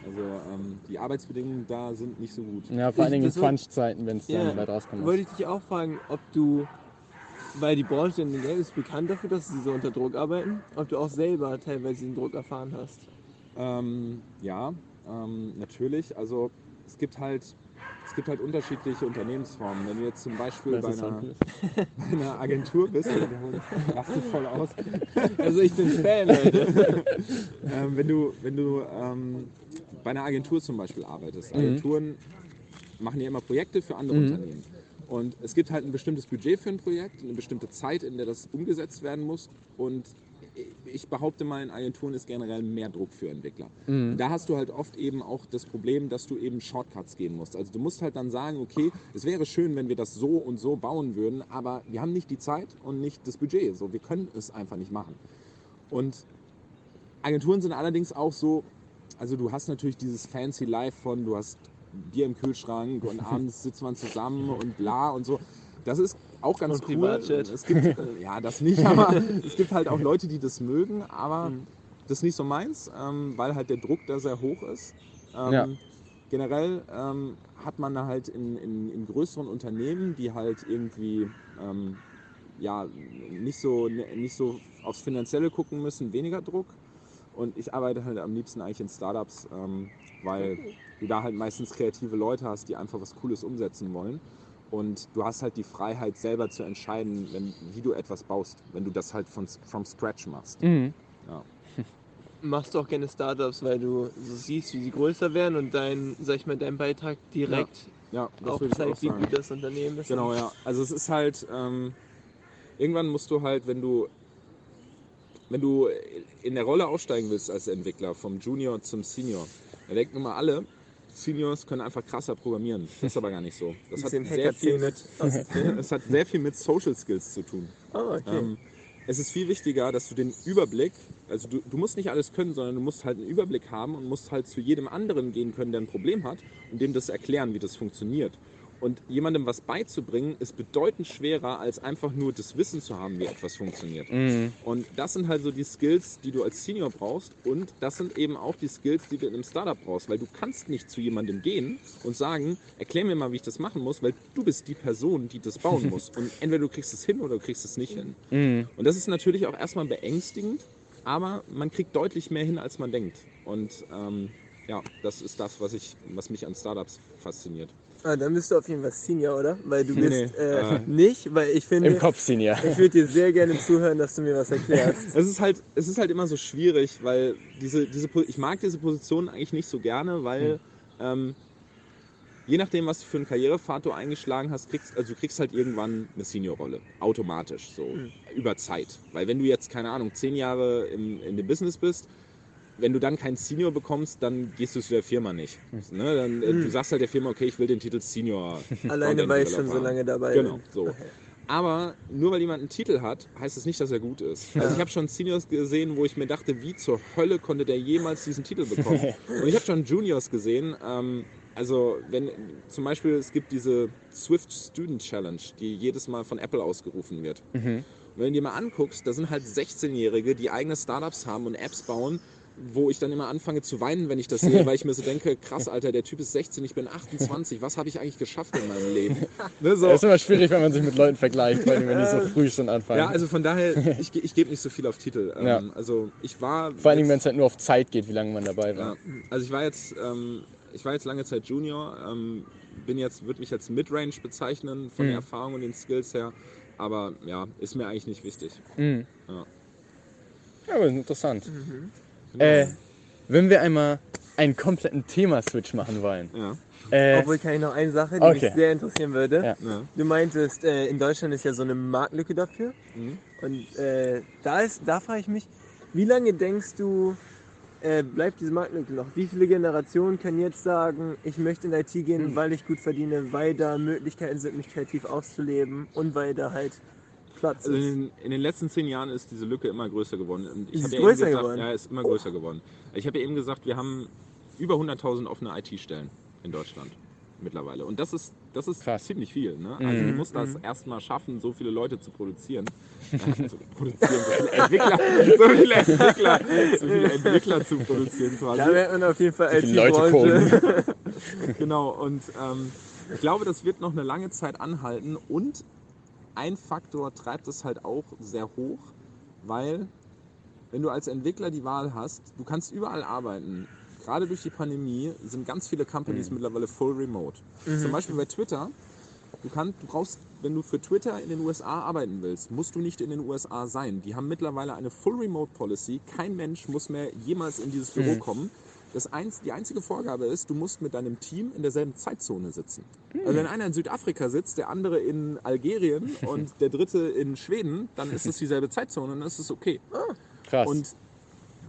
Also ähm, die Arbeitsbedingungen da sind nicht so gut. Ja, vor allen Dingen in Crunch-Zeiten, wenn es dann Ja. weit rauskommt. Wollte ich dich auch fragen, ob du, weil die Branche in der Game ist bekannt dafür, dass sie so unter Druck arbeiten, ob du auch selber teilweise den Druck erfahren hast. Ähm, ja, ähm, natürlich. Also es gibt halt es gibt halt unterschiedliche Unternehmensformen. Wenn du jetzt zum Beispiel bei einer, bei einer Agentur bist, holen- rasten voll aus. Also ich bin Fan, Leute. ähm, wenn du, wenn du ähm, bei einer Agentur zum Beispiel arbeitest, Mhm. Agenturen machen ja immer Projekte für andere Mhm. Unternehmen. Und es gibt halt ein bestimmtes Budget für ein Projekt, eine bestimmte Zeit, in der das umgesetzt werden muss. Und ich behaupte mal, in Agenturen ist generell mehr Druck für Entwickler. Mhm. Da hast du halt oft eben auch das Problem, dass du eben Shortcuts gehen musst. Also du musst halt dann sagen, okay, es wäre schön, wenn wir das so und so bauen würden, aber wir haben nicht die Zeit und nicht das Budget. So, wir können es einfach nicht machen. Und Agenturen sind allerdings auch so, also du hast natürlich dieses fancy Life von, du hast Bier im Kühlschrank und abends sitzt man zusammen und bla und so. Das ist auch ganz Und cool. Privatjet. Es gibt, äh, ja, das nicht, aber es gibt halt auch Leute, die das mögen, aber Mhm. das ist nicht so meins, ähm, weil halt der Druck da sehr hoch ist. Ähm, Ja. Generell ähm, hat man da halt in, in, in größeren Unternehmen, die halt irgendwie ähm, ja, nicht, so, nicht so aufs Finanzielle gucken müssen, weniger Druck. Und ich arbeite halt am liebsten eigentlich in Startups, ähm, weil du da halt meistens kreative Leute hast, die einfach was Cooles umsetzen wollen. Und du hast halt die Freiheit, selber zu entscheiden, wenn, wie du etwas baust, wenn du das halt von, from scratch machst. Mhm. Machst du auch gerne Startups, weil du so siehst, wie sie größer werden und dein, sag ich mal, dein Beitrag direkt Ja, das auch zeigt, wie gut das Unternehmen ist. Genau, ja. Also es ist halt, ähm, irgendwann musst du halt, wenn du, wenn du in der Rolle aussteigen willst als Entwickler, vom Junior zum Senior, da denken immer alle, Seniors können einfach krasser programmieren. Das ist aber gar nicht so. Das hat sehr viel mit, es hat sehr viel mit Social Skills zu tun. Oh, okay. Ähm, es ist viel wichtiger, dass du den Überblick, also du, du musst nicht alles können, sondern du musst halt einen Überblick haben und musst halt zu jedem anderen gehen können, der ein Problem hat und dem das erklären, wie das funktioniert. Und jemandem was beizubringen, ist bedeutend schwerer, als einfach nur das Wissen zu haben, wie etwas funktioniert. Mhm. Und das sind halt so die Skills, die du als Senior brauchst. Und das sind eben auch die Skills, die du in einem Startup brauchst. Weil du kannst nicht zu jemandem gehen und sagen, erklär mir mal, wie ich das machen muss, weil du bist die Person, die das bauen muss. Und entweder du kriegst es hin oder du kriegst es nicht hin. Mhm. Und das ist natürlich auch erstmal beängstigend, aber man kriegt deutlich mehr hin, als man denkt. Und ähm, ja, das ist das, was, ich, was mich an Startups fasziniert. Ah, dann bist du auf jeden Fall Senior, oder? Weil du bist nee, äh, äh, nicht, weil ich finde, Im Kopf, Senior. ich würde dir sehr gerne zuhören, dass du mir was erklärst. Es ist halt, es ist halt immer so schwierig, weil diese, diese, ich mag diese Position eigentlich nicht so gerne, weil ähm, je nachdem, was du für einen Karrierepfad du eingeschlagen hast, kriegst, also du kriegst halt irgendwann eine Seniorrolle, automatisch, so über Zeit. Weil wenn du jetzt, keine Ahnung, zehn Jahre im, in dem Business bist, wenn du dann keinen Senior bekommst, dann gehst du zu der Firma nicht. Ne? Dann, äh, Du sagst halt der Firma, okay, ich will den Titel Senior. Alleine, weil ich schon so lange dabei Genau, bin. so. Aber nur weil jemand einen Titel hat, heißt es nicht, dass er gut ist. Also ich habe schon Seniors gesehen, wo ich mir dachte, wie zur Hölle konnte der jemals diesen Titel bekommen? Und ich habe schon Juniors gesehen. Ähm, also wenn zum Beispiel es gibt diese Swift Student Challenge, die jedes Mal von Apple ausgerufen wird. Mhm. Und wenn du dir mal anguckst, da sind halt 16-Jährige, die eigene Startups haben und Apps bauen, wo ich dann immer anfange zu weinen, wenn ich das sehe, weil ich mir so denke, krass, Alter, der Typ ist 16, ich bin 28, was habe ich eigentlich geschafft in meinem Leben? Ne, so. Das ist immer schwierig, wenn man sich mit Leuten vergleicht, weil wenn die so früh schon anfangen. Ja, also von daher, ich, ich gebe nicht so viel auf Titel. Ähm, Ja. Also ich war. Vor allen Dingen, wenn jetzt, es halt nur auf Zeit geht, wie lange man dabei war. ja, also ich war jetzt, ähm, ich war jetzt lange Zeit Junior, ähm, bin jetzt, würde mich als Midrange bezeichnen von der Mhm. Erfahrung und den Skills her. Aber ja, ist mir eigentlich nicht wichtig. Mhm. Ja. Ja, aber interessant. Genau. Äh, wenn wir einmal einen kompletten Thema-Switch machen wollen. ja. Äh, Obwohl kann ich noch eine Sache, die Okay. mich sehr interessieren würde. Ja. Ja. Du meintest, äh, in Deutschland ist ja so eine Marktlücke dafür. Mhm. Und äh, da, ist, da frage ich mich, wie lange denkst du, äh, bleibt diese Marktlücke noch? Wie viele Generationen können jetzt sagen, ich möchte in IT gehen, Hm. weil ich gut verdiene, weil da Möglichkeiten sind, mich kreativ auszuleben und weil da halt Platz Also ist? in, in den letzten zehn Jahren ist diese Lücke immer größer geworden. Und ich Ist ja eben größer gesagt, geworden? Ja, ist immer größer geworden. Ich habe ja eben gesagt, wir haben über 100.000 offene IT-Stellen in Deutschland mittlerweile. Und das ist, das ist Krass. ziemlich viel. Ne? Also du Mhm. musst das Mhm. erstmal schaffen, so viele Leute zu produzieren. Also produzieren, so viele Entwickler, so viele Entwickler, so viele Entwickler zu produzieren quasi. Da merkt man auf jeden Fall IT-Branche. Genau, und ähm, ich glaube, das wird noch eine lange Zeit anhalten und ein Faktor treibt es halt auch sehr hoch, weil wenn du als Entwickler die Wahl hast, du kannst überall arbeiten. Gerade durch die Pandemie sind ganz viele Companies Mhm. mittlerweile full remote. Zum Beispiel bei Twitter. Du, kannst, du brauchst, wenn du für Twitter in den USA arbeiten willst, musst du nicht in den USA sein. Die haben mittlerweile eine Full Remote Policy. Kein Mensch muss mehr jemals in dieses Büro Mhm. kommen. Das eins, die einzige Vorgabe ist, du musst mit deinem Team in derselben Zeitzone sitzen. Also wenn einer in Südafrika sitzt, der andere in Algerien und der dritte in Schweden, dann ist es dieselbe Zeitzone und dann ist es okay. krass. Und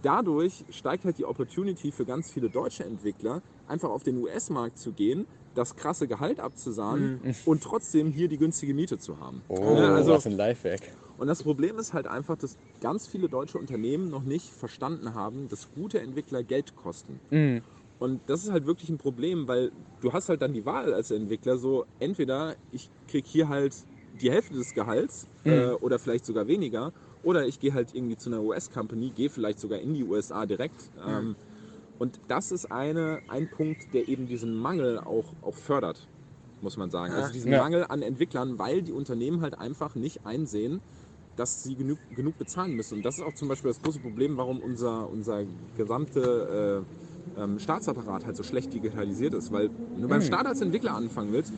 dadurch steigt halt die Opportunity für ganz viele deutsche Entwickler, einfach auf den US-Markt zu gehen, das krasse Gehalt abzusahnen und trotzdem hier die günstige Miete zu haben. oh, Ja, also, was ein Lifehack. und das Problem ist halt einfach, dass ganz viele deutsche Unternehmen noch nicht verstanden haben, dass gute Entwickler Geld kosten. Mhm. Und das ist halt wirklich ein Problem, weil du hast halt dann die Wahl als Entwickler so, entweder ich krieg hier halt die Hälfte des Gehalts äh, oder vielleicht sogar weniger, oder ich gehe halt irgendwie zu einer US-Company, gehe vielleicht sogar in die USA direkt. Ähm, und das ist eine, ein Punkt, der eben diesen Mangel auch, auch fördert, muss man sagen. Also diesen Ja. Mangel an Entwicklern, weil die Unternehmen halt einfach nicht einsehen, dass sie genug, genug bezahlen müssen. Und das ist auch zum Beispiel das große Problem, warum unser, unser gesamte äh, ähm, Staatsapparat halt so schlecht digitalisiert ist. Weil wenn du beim Staat als Entwickler anfangen willst,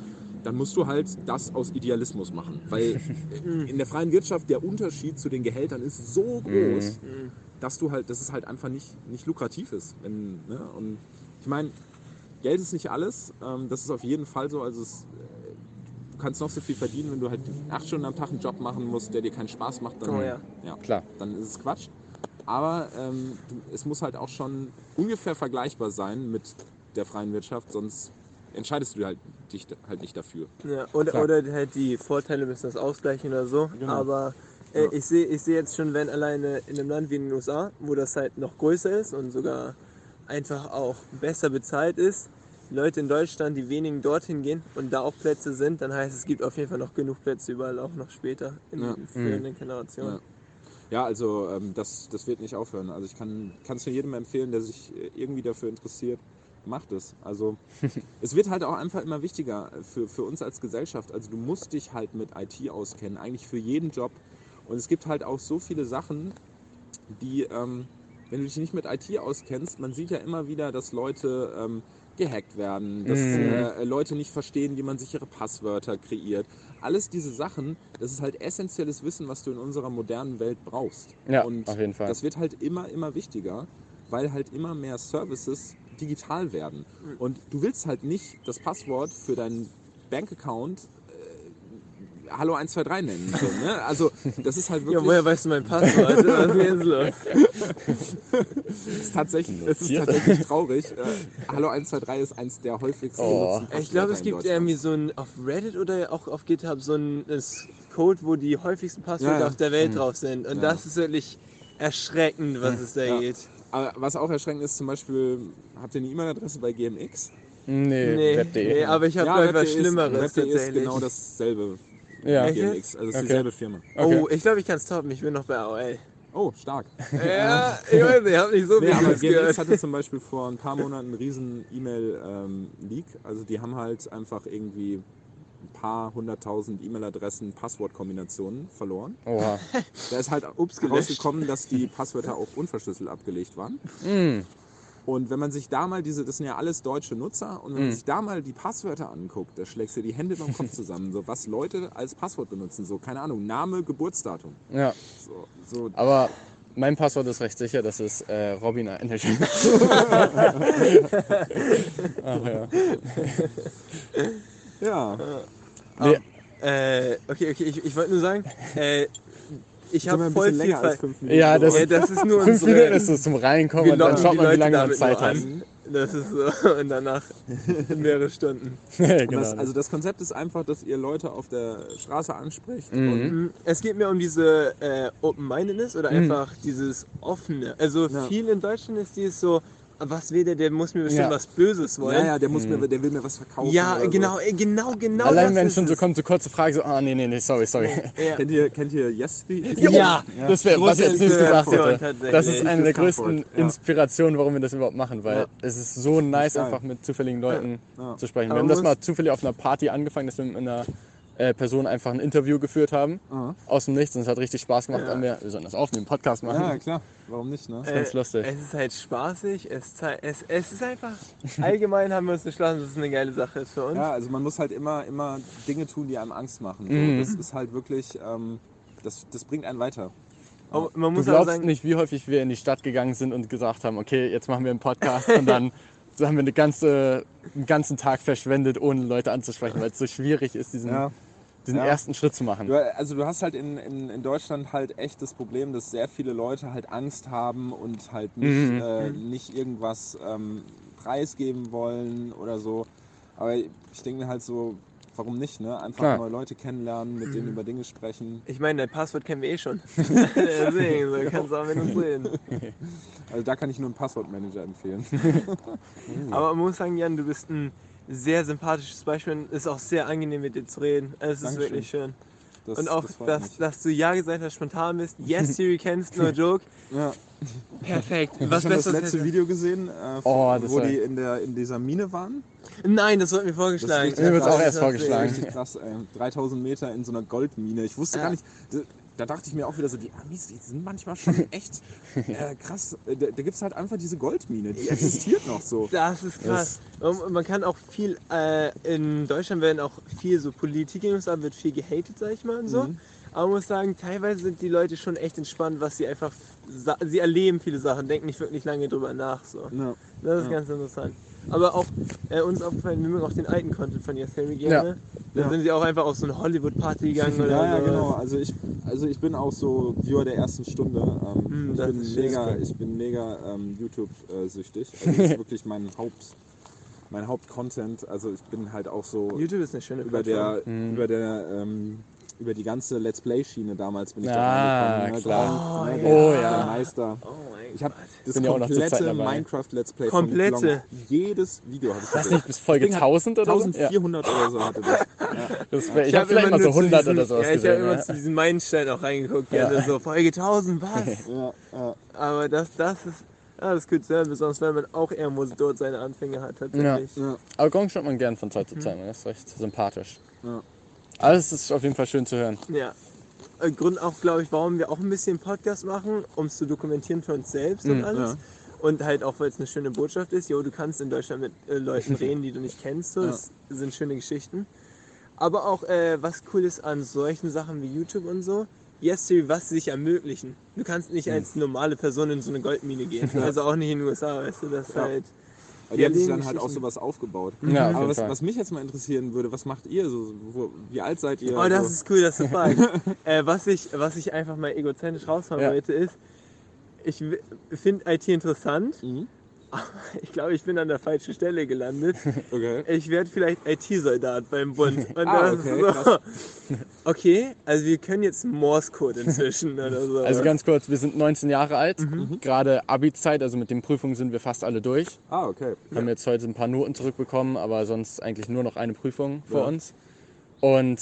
dann musst du halt das aus Idealismus machen. Weil in der freien Wirtschaft der Unterschied zu den Gehältern ist so groß, dass du halt, dass es halt einfach nicht, nicht lukrativ ist. Wenn, ne? Und ich meine, Geld ist nicht alles. Ähm, das ist auf jeden Fall so. Also es, äh, du kannst noch so viel verdienen, wenn du halt acht Stunden am Tag einen Job machen musst, der dir keinen Spaß macht, dann, Oh ja. Klar. dann ist es Quatsch. Aber ähm, du, es muss halt auch schon ungefähr vergleichbar sein mit der freien Wirtschaft, sonst entscheidest du halt, dich halt nicht dafür. Ja, oder, oder halt die Vorteile müssen das ausgleichen oder so. Genau. Aber Ja. ich sehe ich seh jetzt schon, wenn alleine in einem Land wie den USA, wo das halt noch größer ist und sogar einfach auch besser bezahlt ist, Leute in Deutschland, die wenigen dorthin gehen und da auch Plätze sind, dann heißt es, es gibt auf jeden Fall noch genug Plätze überall auch noch später in Ja. den früheren Generationen. Ja. Ja, also ähm, das, das wird nicht aufhören. Also ich kann es nur jedem empfehlen, der sich äh, irgendwie dafür interessiert, macht es. Also es wird halt auch einfach immer wichtiger für, für uns als Gesellschaft. Also du musst dich halt mit IT auskennen, eigentlich für jeden Job. Und es gibt halt auch so viele Sachen, die, ähm, wenn du dich nicht mit IT auskennst, man sieht ja immer wieder, dass Leute ähm, gehackt werden, dass Mhm. äh, Leute nicht verstehen, wie man sichere Passwörter kreiert. Alles diese Sachen, das ist halt essentielles Wissen, was du in unserer modernen Welt brauchst. Ja, Und auf jeden Fall. das wird halt immer, immer wichtiger, weil halt immer mehr Services digital werden. Mhm. Und du willst halt nicht das Passwort für deinen Bankaccount Hallo 123 nennen. So, ne? Also das ist halt Ja, wirklich... woher weißt du mein Passwort? Was ist denn jetzt los? Es ist tatsächlich, es ist tatsächlich traurig. Äh, Hallo 123 ist eins der häufigsten Oh. Ich glaube, es gibt irgendwie so ein auf Reddit oder auch auf GitHub so ein das Code, wo die häufigsten Passwörter Ja, ja. auf der Welt Mhm. drauf sind. Und Ja. das ist wirklich erschreckend, was es da Ja. geht. Aber was auch erschreckend ist, zum Beispiel, habt ihr eine E-Mail-Adresse bei GMX? Nee, Nee, Web.de. nee, aber ich habe Ja, gehört was Web.de ist- Schlimmeres Web.de ist tatsächlich. genau dasselbe ja. GMX. Also es ist Okay. dieselbe Firma. Okay. Oh, ich glaube, ich kann es toppen. Ich bin noch bei AOL. Oh, stark. ja, ich weiß nicht, ich habe nicht so Nee, viel aber Gutes GMX hatte zum Beispiel vor ein paar Monaten einen riesen E-Mail-Leak. also die haben halt einfach irgendwie ein paar hunderttausend E-Mail-Adressen, Passwortkombinationen verloren. Oha. Da ist halt Ups, rausgekommen, dass die Passwörter auch unverschlüsselt abgelegt waren. Mm. Und wenn man sich da mal diese, das sind ja alles deutsche Nutzer, und wenn man Mhm. sich da mal die Passwörter anguckt, da schlägst du die Hände beim Kopf zusammen. So, was Leute als Passwort benutzen. So, keine Ahnung, Name, Geburtsdatum. Ja, So, so aber mein Passwort ist recht sicher, das ist äh, Robin. Nicht. Ach ja. ja. Nee, Äh, okay, okay, ich, ich wollte nur sagen, äh, ich habe ein voll bisschen viel länger als fünf Minuten. Ja, das- Ja, das ist nur Fünf unsere... Minuten ist es zum Reinkommen und dann locken schaut man, wie lange man Zeit hat. Das ist so. Und danach mehrere Stunden. Und genau. das, also das Konzept ist einfach, dass ihr Leute auf der Straße ansprecht. Mhm. Und, Mm, Es geht mir um diese äh, Open-Mindedness oder Mhm. einfach dieses Offene. Also Ja. viel in Deutschland ist dieses so, was will der, der muss mir bestimmt Ja. was Böses wollen. ja, ja, der, muss Mhm. mir, der will mir was verkaufen. Ja, oder so. genau, äh, genau, genau. Allein wenn ist schon so es. kommt, so kurze Frage, so, ah, nee, nee, nee, sorry, sorry. Ja. Kennt ihr, kennt ihr Yes Speak? Ja, das wäre, was ich jetzt nicht gesagt hätte. Das ist eine der größten ja. Inspirationen, warum wir das überhaupt machen, weil Ja. es ist so nice, einfach mit zufälligen Leuten Ja. zu sprechen. Wir haben das mal zufällig auf einer Party angefangen, dass wir mit einer äh, Person einfach ein Interview geführt haben, Aha. aus dem Nichts, und es hat richtig Spaß gemacht. Ja. Wir, wir sollen das aufnehmen, Podcast machen. ja, klar. Warum nicht, ne? ist ganz lustig. Es ist halt spaßig, es, zei- es, es ist einfach, allgemein haben wir uns beschlossen, dass es eine geile Sache ist für uns. Ja, also man muss halt immer, immer Dinge tun, die einem Angst machen. So, Mhm. Das ist halt wirklich, ähm, das, das bringt einen weiter. Aber man Du muss aber glaubst sagen, nicht, wie häufig wir in die Stadt gegangen sind und gesagt haben, okay, jetzt machen wir einen Podcast und dann so haben wir eine ganze, einen ganzen Tag verschwendet, ohne Leute anzusprechen, weil es so schwierig ist, diesen, diesen Ja. ersten Schritt zu machen. Du, also du hast halt in, in, in Deutschland halt echt das Problem, dass sehr viele Leute halt Angst haben und halt nicht, Mhm. äh, nicht irgendwas ähm, preisgeben wollen oder so. Aber ich denke mir halt so, warum nicht, ne? Einfach Klar. neue Leute kennenlernen, mit denen über Dinge sprechen. ich meine, dein Passwort kennen wir eh schon. Deswegen, so kannst du auch mit uns reden. Also da kann ich nur einen Passwortmanager empfehlen. Aber man muss sagen, Jan, du bist ein sehr sympathisches Beispiel und es ist auch sehr angenehm mit dir zu reden. Es ist Dankeschön. wirklich schön. Das, und auch, das dass, dass du Ja gesagt hast, spontan bist. Yes, Siri kennst, no joke. Ja. Perfekt. Hast Was du das letzte hätte- Video gesehen, äh, Oh, das wo die in, der, in dieser Mine waren? Nein, das wurde mir vorgeschlagen. Das ist Mir wird's auch Das erst ist vorgeschlagen. Richtig krass, ey. 3000 Meter in so einer Goldmine. Ich wusste Ja. gar nicht, da, da dachte ich mir auch wieder so, die Amis, die sind manchmal schon echt äh, krass. Äh, Da, da gibt es halt einfach diese Goldmine, die existiert noch so. Das ist krass. Und man kann auch viel, äh, in Deutschland werden auch viel so Politik da wird viel gehatet, sag ich mal und so. Mhm. Aber man muss sagen, teilweise sind die Leute schon echt entspannt, was sie einfach, sie erleben viele Sachen, denken nicht wirklich lange drüber nach. So. Ja. Das ist Ja. ganz interessant. Aber auch äh, uns aufgefallen, wir mögen auch den alten Content von Theory gerne. Da Ja. sind sie auch einfach auf so eine Hollywood-Party gegangen oder Ja, ja, sowas. genau. Also ich, also ich bin auch so Viewer der ersten Stunde. Ähm, Hm, ich, das bin mega, ich bin mega ähm, YouTube-süchtig. Also das ist wirklich mein Haupt, mein Hauptcontent. Also ich bin halt auch so YouTube ist eine schöne über Plattform. der, Mhm. über der, ähm, über die ganze Let's Play-Schiene damals bin ich Ah, da reingekommen. Ne? klar. Grind, ne? Oh, der, ja. der Meister. Oh mein Ich habe das ja komplette. Minecraft Let's Play Komplette? Jedes Video habe ich Das gesehen. nicht bis Folge Ding hat 1000 oder so? Ja, 1400 oder so hatte das. das wär, ich hab habe vielleicht immer mal so nur zu 100 diesem- oder sowas Ja, ich habe immer Ja. zu diesem Meilenstein auch reingeguckt. Gerne so, Folge 1000, was? Ja, ja. Aber das, das ist, ja, das zu hören, besonders wenn man auch irgendwo dort seine Anfänge hat, tatsächlich. Ja. Aber Gong schaut man gern von Zeit zu Zeit, das ist recht sympathisch. Ja. Alles ist auf jeden Fall schön zu hören. Ja. Äh, Grund auch, glaube ich, warum wir auch ein bisschen Podcast machen, um es zu dokumentieren für uns selbst und Mhm, alles. ja. Und halt auch, weil es eine schöne Botschaft ist. Jo, du kannst in Deutschland mit äh, Leuten reden, die du nicht kennst. So. Ja. Das sind schöne Geschichten. Aber auch, äh, was cool ist an solchen Sachen wie YouTube und so, jetzt was sie sich ermöglichen. Du kannst nicht als normale Person in so eine Goldmine gehen. Also auch nicht in den USA, weißt du, das Ja. halt. Aber die haben sich dann halt auch sowas aufgebaut. Ja, auf Aber was, was mich jetzt mal interessieren würde, was macht ihr so? Wo, wie alt seid ihr? Oh, das so? ist cool, dass du fragst. äh, was, ich, was ich einfach mal egozentrisch raushauen Ja. wollte, ist, ich finde IT interessant, Mhm. Ich glaube, ich bin an der falschen Stelle gelandet. Okay. Ich werde vielleicht IT-Soldat beim Bund. Und Ah, okay, so. Okay, also wir können jetzt Morse-Code inzwischen oder so. Also ganz kurz, wir sind 19 Jahre alt, Mhm. gerade Abi-Zeit, also mit den Prüfungen sind wir fast alle durch. Ah, okay. Haben jetzt heute ein paar Noten zurückbekommen, aber sonst eigentlich nur noch eine Prüfung vor Ja. uns. Und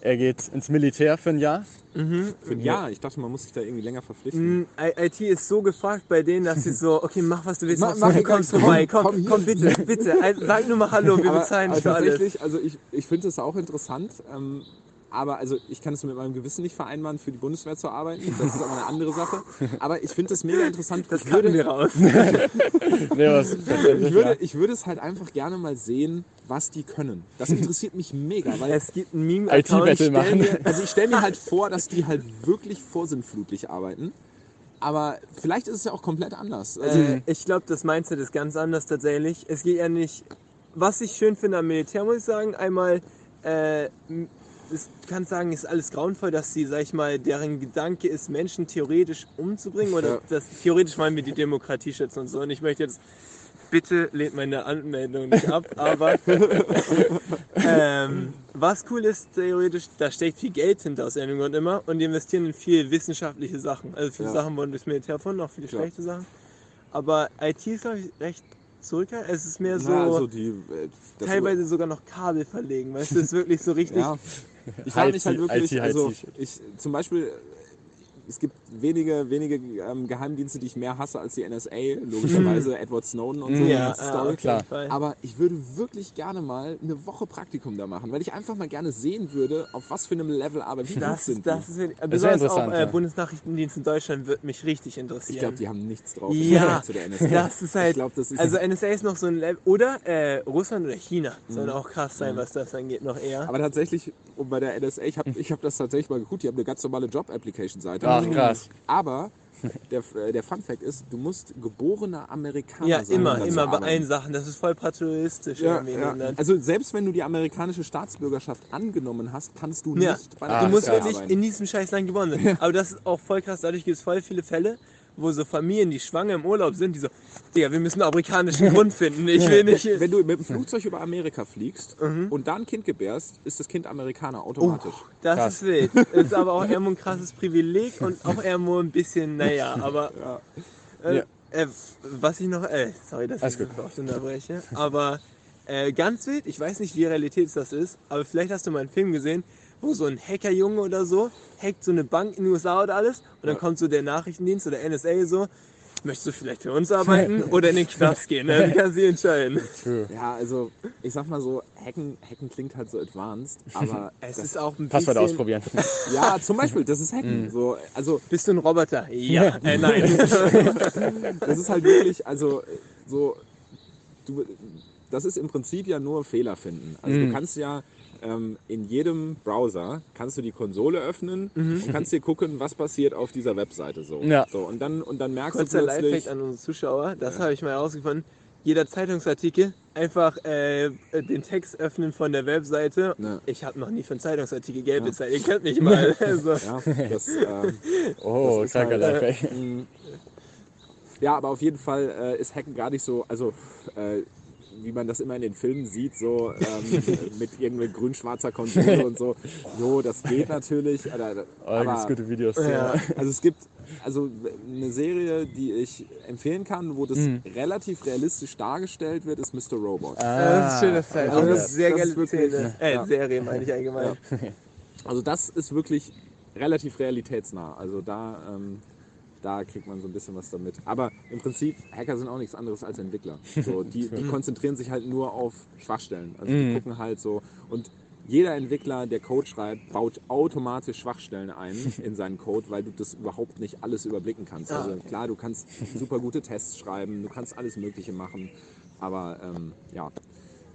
er geht ins Militär für ein Jahr. mhm. Für ein Jahr. Ich dachte, man muss sich da irgendwie länger verpflichten. Mm, IT ist so gefragt bei denen, dass sie so, okay, mach was du willst, Mach- mach du kommst egal, vorbei, komm, komm, komm komm, bitte, bitte, sag nur mal Hallo, wir bezahlen aber für alles. tatsächlich, also ich, ich finde es auch interessant. Ähm, aber also ich kann es mit meinem Gewissen nicht vereinbaren, für die Bundeswehr zu arbeiten. Das ist aber eine andere Sache. Aber ich finde es mega interessant. Das ich würde, wir raus. Ich, würde, ich würde es halt einfach gerne mal sehen, was die können. Das interessiert mich mega, weil Es gibt ein Meme-Account. IT-Battle stell machen. mir, also ich stelle mir halt vor, dass die halt wirklich vorsinnflutlich arbeiten. Aber vielleicht ist es ja auch komplett anders. Also, Äh, ich glaube, das Mindset ist ganz anders tatsächlich. Es geht ja nicht. Was ich schön finde am Militär, muss ich sagen, einmal, äh, es kann sagen, ist alles grauenvoll, dass sie, sag ich mal, deren Gedanke ist, Menschen theoretisch umzubringen oder Ja. das theoretisch meinen wir die Demokratie schützen und so. Und ich möchte jetzt, bitte lehnt meine Anmeldung nicht ab, aber ähm, was cool ist, theoretisch, da steckt viel Geld hinter aus irgendeinem Grund immer und die investieren in viel wissenschaftliche Sachen. Also viele Ja. Sachen wurden durchs Militär erfunden, auch viele Klar. schlechte Sachen. Aber IT ist, glaube ich, recht zurückhaltend. Es ist mehr so, na, also die, äh, teilweise sogar noch Kabel verlegen. Weißt du, es ist wirklich so richtig. Ja. Ich frage mich halt wirklich, also ich zum Beispiel, es gibt wenige, wenige ähm, Geheimdienste, die ich mehr hasse als die NSA, logischerweise Edward Snowden und so. Mhm. Ja, ja, Story. auf Klar. Aber ich würde wirklich gerne mal eine Woche Praktikum da machen, weil ich einfach mal gerne sehen würde, auf was für einem Level arbeiten. Das, sind das die? ist wirklich- besonders auch äh, ja. Bundesnachrichtendienst in Deutschland wird mich richtig interessieren. Ich glaube, die haben nichts drauf Ja, Vergleich zu der NSA. das ist halt. Ich glaube, das ist also NSA ist noch so ein Level. Oder äh, Russland oder China soll Mhm. auch krass sein, was das angeht, noch eher. aber tatsächlich, um bei der NSA, ich habe ich hab das tatsächlich mal geguckt, die haben eine ganz normale Job-Application-Seite. Ach, krass. Aber der, äh, der Fun-Fact ist, du musst geborener Amerikaner ja, sein. um immer, zu immer bei allen Sachen. Das ist voll patriotistisch Ja, ja. Land. Also selbst wenn du die amerikanische Staatsbürgerschaft angenommen hast, kannst du Ja. nicht bei Ah, Du der musst wirklich in diesem scheiß Land geboren sein. Aber das ist auch voll krass. Dadurch gibt es voll viele Fälle, wo so Familien, die schwanger im Urlaub sind, die so, Digga, wir müssen einen amerikanischen Grund finden. Ich will nicht. Wenn du mit dem Flugzeug über Amerika fliegst Mhm. und da ein Kind gebärst, ist das Kind Amerikaner automatisch. Das Krass. ist wild. Das ist aber auch irgendwo ein krasses Privileg und auch irgendwo ein bisschen, naja, aber. Ja. Äh, Ja. äh, was ich noch. Äh, sorry, dass Alles ich oft unterbreche. Aber äh, ganz wild, ich weiß nicht, wie realitäts das ist, aber vielleicht hast du mal einen Film gesehen, wo so ein Hackerjunge oder so hackt so eine Bank in den USA oder alles und dann Ja. kommt so der Nachrichtendienst oder NSA so. Möchtest du vielleicht für uns arbeiten oder in den Knast gehen? Ne? Du kannst dich entscheiden. Ja, also ich sag mal so, Hacken, Hacken klingt halt so advanced, aber Es ist auch ein Passwort bisschen. ausprobieren. ja, zum Beispiel, das ist Hacken. So, also Bist du ein Roboter? Ja, äh, nein. das ist halt wirklich, also so, du, das ist im Prinzip ja nur Fehler finden. Also du Mhm. kannst ja ähm, in jedem Browser kannst du die Konsole öffnen Mhm. und kannst dir gucken, was passiert auf dieser Webseite so. Ja. so und dann und dann merkst Kurzer du plötzlich, Lifehack an unsere Zuschauer, das Ja. habe ich mal herausgefunden. Jeder Zeitungsartikel einfach äh, den Text öffnen von der Webseite. Ja. Ich habe noch nie für einen Zeitungsartikel Geld Ja. bezahlt. Ihr könnt mich mal. Ja, das, ähm, Oh, Das ist kranker halt, Lifehack. Mm. Ja, aber auf jeden Fall äh, ist Hacken gar nicht so. Also, äh, wie man das immer in den Filmen sieht, so ähm, mit irgendwie grün-schwarzer Konsole und so. Jo, das geht natürlich. Oder, Oh, da gibt's aber, gute Videos. Ja. also es gibt also eine Serie, die ich empfehlen kann, wo das Mhm. relativ realistisch dargestellt wird, ist Mr. Robot. Ah, das ist schön, das Zeit. also das ist sehr das geile ist wirklich- Szene. Äh, ja. Serie meine ich allgemein. Also das ist wirklich relativ realitätsnah. Also da, ähm, da kriegt man so ein bisschen was damit. Aber im Prinzip, Hacker sind auch nichts anderes als Entwickler. So, die, die konzentrieren sich halt nur auf Schwachstellen. Also die Mhm. gucken halt so. Und jeder Entwickler, der Code schreibt, baut automatisch Schwachstellen ein in seinen Code, weil du das überhaupt nicht alles überblicken kannst. Also klar, du kannst super gute Tests schreiben, du kannst alles Mögliche machen. Aber ähm, ja,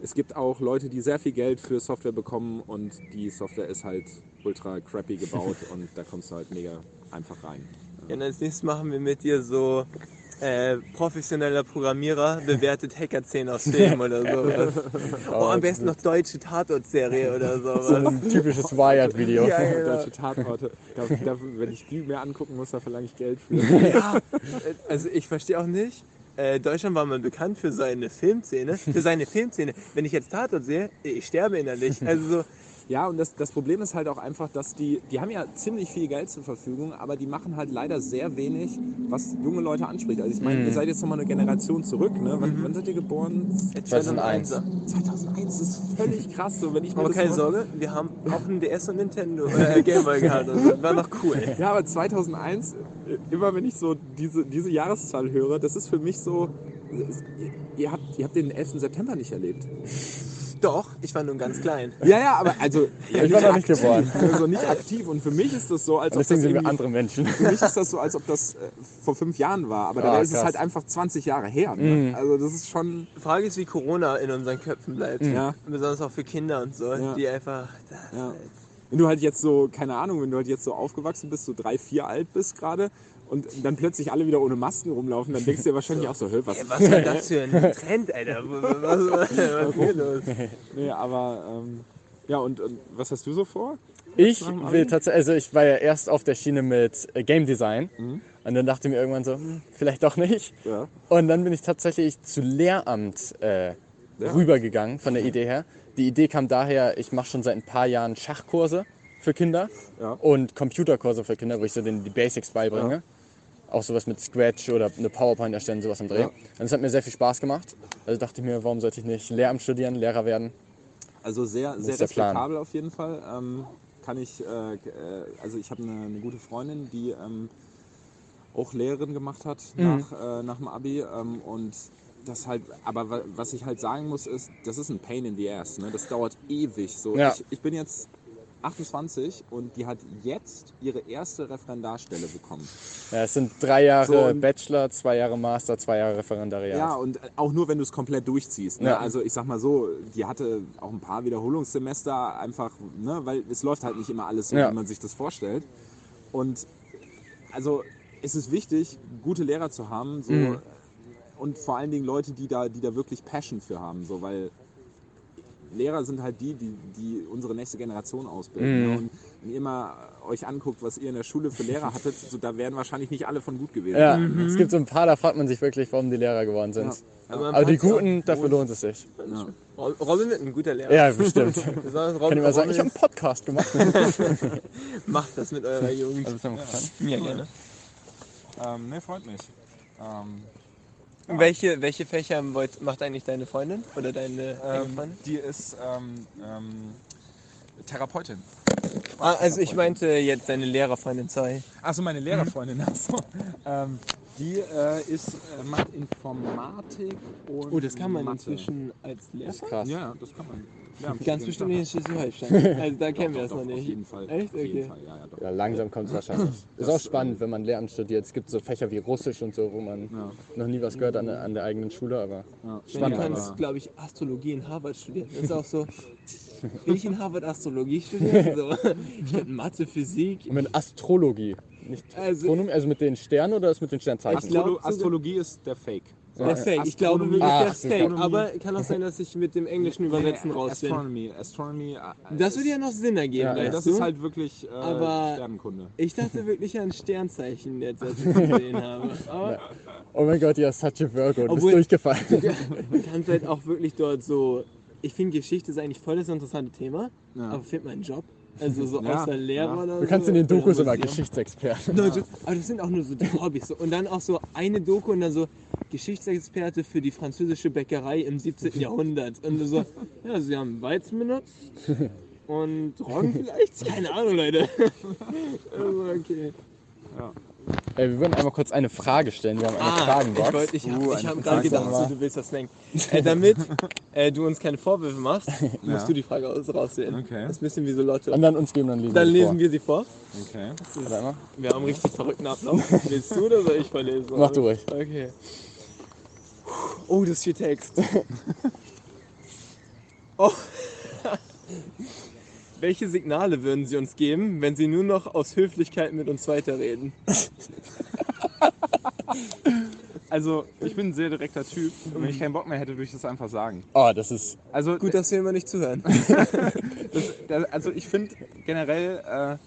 es gibt auch Leute, die sehr viel Geld für Software bekommen und die Software ist halt ultra crappy gebaut und da kommst du halt mega einfach rein. Ja, und als nächstes machen wir mit dir so äh, professioneller Programmierer bewertet Hacker-Szenen aus Filmen oder sowas. Oh, am besten noch deutsche Tatort-Serie oder So sowas. ein typisches Wired-Video. Ja, genau. Deutsche Tatorte. Da, da, wenn ich die mir angucken muss, da verlange ich Geld für. Ja, also ich verstehe auch nicht. Äh, Deutschland war mal bekannt für seine Filmszene. Für seine Filmszene. Wenn ich jetzt Tatort sehe, ich sterbe innerlich. Also so, Ja, und das, das Problem ist halt auch einfach, dass die, die haben ja ziemlich viel Geld zur Verfügung, aber die machen halt leider sehr wenig, was junge Leute anspricht. Also ich meine, Mhm. ihr seid jetzt nochmal eine Generation zurück, ne? Wann, wann seid ihr geboren? 2001. 2001, das ist völlig krass, so wenn ich mir Aber das keine Sorge, wir haben auch ein DS und Nintendo äh, Gameboy gehabt. Also war noch cool. Ja, aber 2001, äh, immer wenn ich so diese, diese Jahreszahl höre, das ist für mich so, ihr habt, ihr habt den 11. September nicht erlebt. Doch, ich war nun ganz klein. Ja, ja, aber also ja, Ich war noch nicht geboren. Also nicht aktiv und für mich ist das so, als ob das deswegen sind wir andere Menschen. Für mich ist das so, als ob das äh, vor fünf Jahren war, aber Ah, dabei ist es halt einfach 20 Jahre her. Ne? Mhm. Also das ist schon, Die Frage ist, wie Corona in unseren Köpfen bleibt. ja, Besonders auch für Kinder und so, Ja. die einfach. ja. Wenn du halt jetzt so, keine Ahnung, wenn du halt jetzt so aufgewachsen bist, so drei, vier alt bist gerade und dann plötzlich alle wieder ohne Masken rumlaufen, dann denkst du dir wahrscheinlich auch so, hä, was? Ey, was war das für ein Trend, Alter? Was, was, was, hier los? Nee, aber ähm, ja, und, und was hast du so vor? Ich will tatsächlich, also ich war ja erst auf der Schiene mit äh, Game Design Mhm. und dann dachte ich mir irgendwann so, hm, vielleicht doch nicht. Ja. Und dann bin ich tatsächlich zu Lehramt äh, Ja. rübergegangen von der Idee her. Die Idee kam daher, ich mache schon seit ein paar Jahren Schachkurse für Kinder Ja. und Computerkurse für Kinder, wo ich so den, die Basics beibringe. Auch sowas mit Scratch oder eine PowerPoint erstellen, sowas im Dreh. Ja. Und das hat mir sehr viel Spaß gemacht. Also dachte ich mir, warum sollte ich nicht Lehramt studieren, Lehrer werden? Also sehr, sehr respektabel auf jeden Fall. Ähm, kann ich, äh, äh, also ich habe eine, eine gute Freundin, die ähm, auch Lehrerin gemacht hat Mhm. nach, äh, nach dem Abi ähm, und das halt, aber wa- was ich halt sagen muss ist, das ist ein Pain in the ass, ne? das dauert ewig. So, Ja. ich, ich bin jetzt 28 und die hat jetzt ihre erste Referendarstelle bekommen. Ja, es sind drei Jahre So, Bachelor, zwei Jahre Master, zwei Jahre Referendariat. Ja, und auch nur, wenn du es komplett durchziehst. Ne? Ja. Also ich sag mal so, die hatte auch ein paar Wiederholungssemester einfach, ne? weil es läuft halt nicht immer alles so, Ja. wie man sich das vorstellt. Und also es ist wichtig, gute Lehrer zu haben so, Mhm. und vor allen Dingen Leute, die da, die da wirklich Passion für haben, so, weil Lehrer sind halt die, die, die unsere nächste Generation ausbilden. Mhm. Ne? Und wenn ihr mal euch anguckt, was ihr in der Schule für Lehrer hattet, so, da wären wahrscheinlich nicht alle von gut gewesen. Ja, es gibt so ein paar, da fragt man sich wirklich, warum die Lehrer geworden sind. Ja. Aber man Aber die. Guten, dafür lohnt es sich. Ja. Rob- Robin wird ein guter Lehrer. Ja, bestimmt. Besonders Kann Robin, ich mal sagen, ich habe Robin einen Podcast gemacht. macht das mit eurer Jugend. Also, verstanden? Ja, gerne. Ähm, ne, freut mich. Ähm, Und welche, welche Fächer macht eigentlich deine Freundin? Oder deine ähm, Freundin? die ist ähm, ähm, Therapeutin. Ah, also ich meinte jetzt deine Lehrerfreundin, sorry. Achso, meine Lehrerfreundin. Achso. Ähm, die äh, ist, äh, macht Informatik und Oh, das kann man Mathe. inzwischen als krass. Ja, das kann man. Ja, Ganz bestimmt nicht in Schleswig-Holstein. Also da kennen wir das noch doch, Auf nicht. jeden Fall. Echt? Auf jeden Okay. Fall. Ja, ja, doch. Ja, langsam kommt es wahrscheinlich. Ist auch spannend, wenn man Lehramt studiert. Es gibt so Fächer wie Russisch und so, wo man Ja, noch nie was gehört an, der- an der eigenen Schule, aber ja. Ja, du Spannend, kannst, glaube ich, Astrologie in Harvard studieren. Das ist auch so. Will ich in Harvard Astrologie studieren? So. Ich hätte Mathe, Physik. und mit Astrologie. Nicht Also- Astronomie, also mit den Sternen oder ist mit den Sternzeichen? Sogar- Astrologie ist der Fake. So, Der Fake. Ich glaube wirklich, Ach, der Fake. Aber kann auch sein, dass ich mit dem englischen Übersetzen Nee, raus bin. Astronomy. Astronomy. äh, Das würde ja noch Sinn ergeben, Ja, das du? ist halt wirklich äh, Aber- Sternenkunde. ich dachte wirklich an Sternzeichen, jetzt als ich es gesehen habe. Aber Oh mein Gott, ja, such a Virgo, du bist durchgefallen. man kann halt auch wirklich dort so. Ich finde, Geschichte ist eigentlich voll das interessante Thema, Ja. aber fehlt mir ein Job. Also so Ja, außer Lehrer ja. oder so. Du kannst in den oder Dokus immer. Geschichtsexperten. Du- aber das sind auch nur so die Hobbys. So. Und dann auch so eine Doku und dann so Geschichtsexperte für die französische Bäckerei im 17. Jahrhundert. Und so, ja, sie haben Weizen benutzt und Roggen vielleicht? Keine Ahnung, Leute. Also, okay. Äh, wir würden einmal kurz eine Frage stellen. Wir haben eine Ah, ich, Fragenbox. wollte- ich, Uh, ich habe gerade gedacht, so, du willst das lenken. Äh, damit äh, du uns keine Vorwürfe machst, musst Ja. du die Frage aus rauswählen. Okay. Das ist ein bisschen wie so Lotto. Und dann uns geben, dann lesen Dann wir lesen vor. wir sie vor. Okay. Mal. Wir haben einen richtig verrückten Ablauf. Willst du oder soll ich vorlesen? Mach du ruhig. Okay. Oh, das ist viel Text. Oh. Welche Signale würden Sie uns geben, wenn Sie nur noch aus Höflichkeit mit uns weiterreden? Also, ich bin ein sehr direkter Typ. Und wenn ich keinen Bock mehr hätte, würde ich das einfach sagen. Oh, das ist. Also, Gut, dass wir immer nicht zuhören. das, das, also ich finde generell, äh,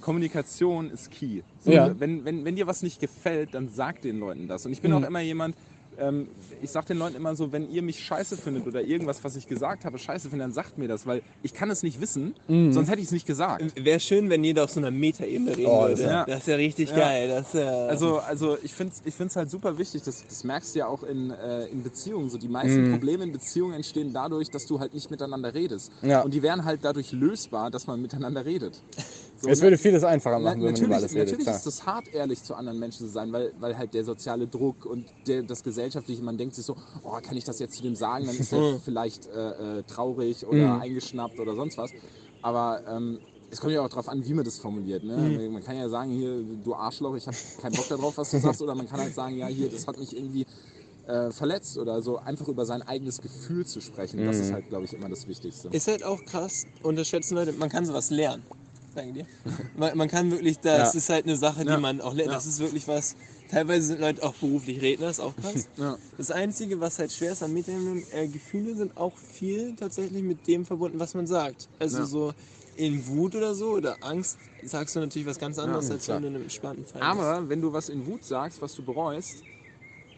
Kommunikation ist key. So, Ja. wenn, wenn, wenn dir was nicht gefällt, dann sag den Leuten das. Und ich bin Mhm. auch immer jemand, ähm, ich sag den Leuten immer so, wenn ihr mich scheiße findet oder irgendwas, was ich gesagt habe, scheiße findet, dann sagt mir das, weil ich kann es nicht wissen, Mhm. sonst hätte ich es nicht gesagt. Wäre schön, wenn jeder auf so einer Metaebene reden Oh, würde. das Das, ja- ist ja richtig Ja. geil. Das, ja Also, also ich finde es ich find's halt super wichtig, das, das merkst du ja auch in, äh, in Beziehungen. So die meisten Mhm. Probleme in Beziehungen entstehen dadurch, dass du halt nicht miteinander redest. Ja. Und die wären halt dadurch lösbar, dass man miteinander redet. So, Es würde vieles einfacher Na, machen, wenn man natürlich über alles redet. natürlich Klar. ist es hart, ehrlich zu anderen Menschen zu sein, weil, weil halt der soziale Druck und der, das Gesellschaftliche, man denkt sich so, oh, kann ich das jetzt zu dem sagen? Dann ist er vielleicht äh, äh, traurig oder Mhm. eingeschnappt oder sonst was. Aber ähm, es kommt ja auch darauf an, wie man das formuliert. Ne? Mhm. Man kann ja sagen, hier, du Arschloch, ich habe keinen Bock darauf, was du sagst. Oder man kann halt sagen, ja, hier, das hat mich irgendwie äh, verletzt oder so. Einfach über sein eigenes Gefühl zu sprechen, das Mhm. ist halt, glaube ich, immer das Wichtigste. Ist halt auch krass, unterschätzen Leute, man kann sowas lernen. Sagen dir. Man, man kann wirklich, das Ja. ist halt eine Sache, die Ja. man auch lernt. Das ist wirklich was. Teilweise sind Leute auch beruflich Redner, ist auch krass. Ja. Das Einzige, was halt schwer ist an Metaebenen, äh, Gefühle sind auch viel tatsächlich mit dem verbunden, was man sagt. Also so in Wut oder so oder Angst sagst du natürlich was ganz anderes, als wenn du in einem entspannten Fall Aber wenn du was in Wut sagst, was du bereust,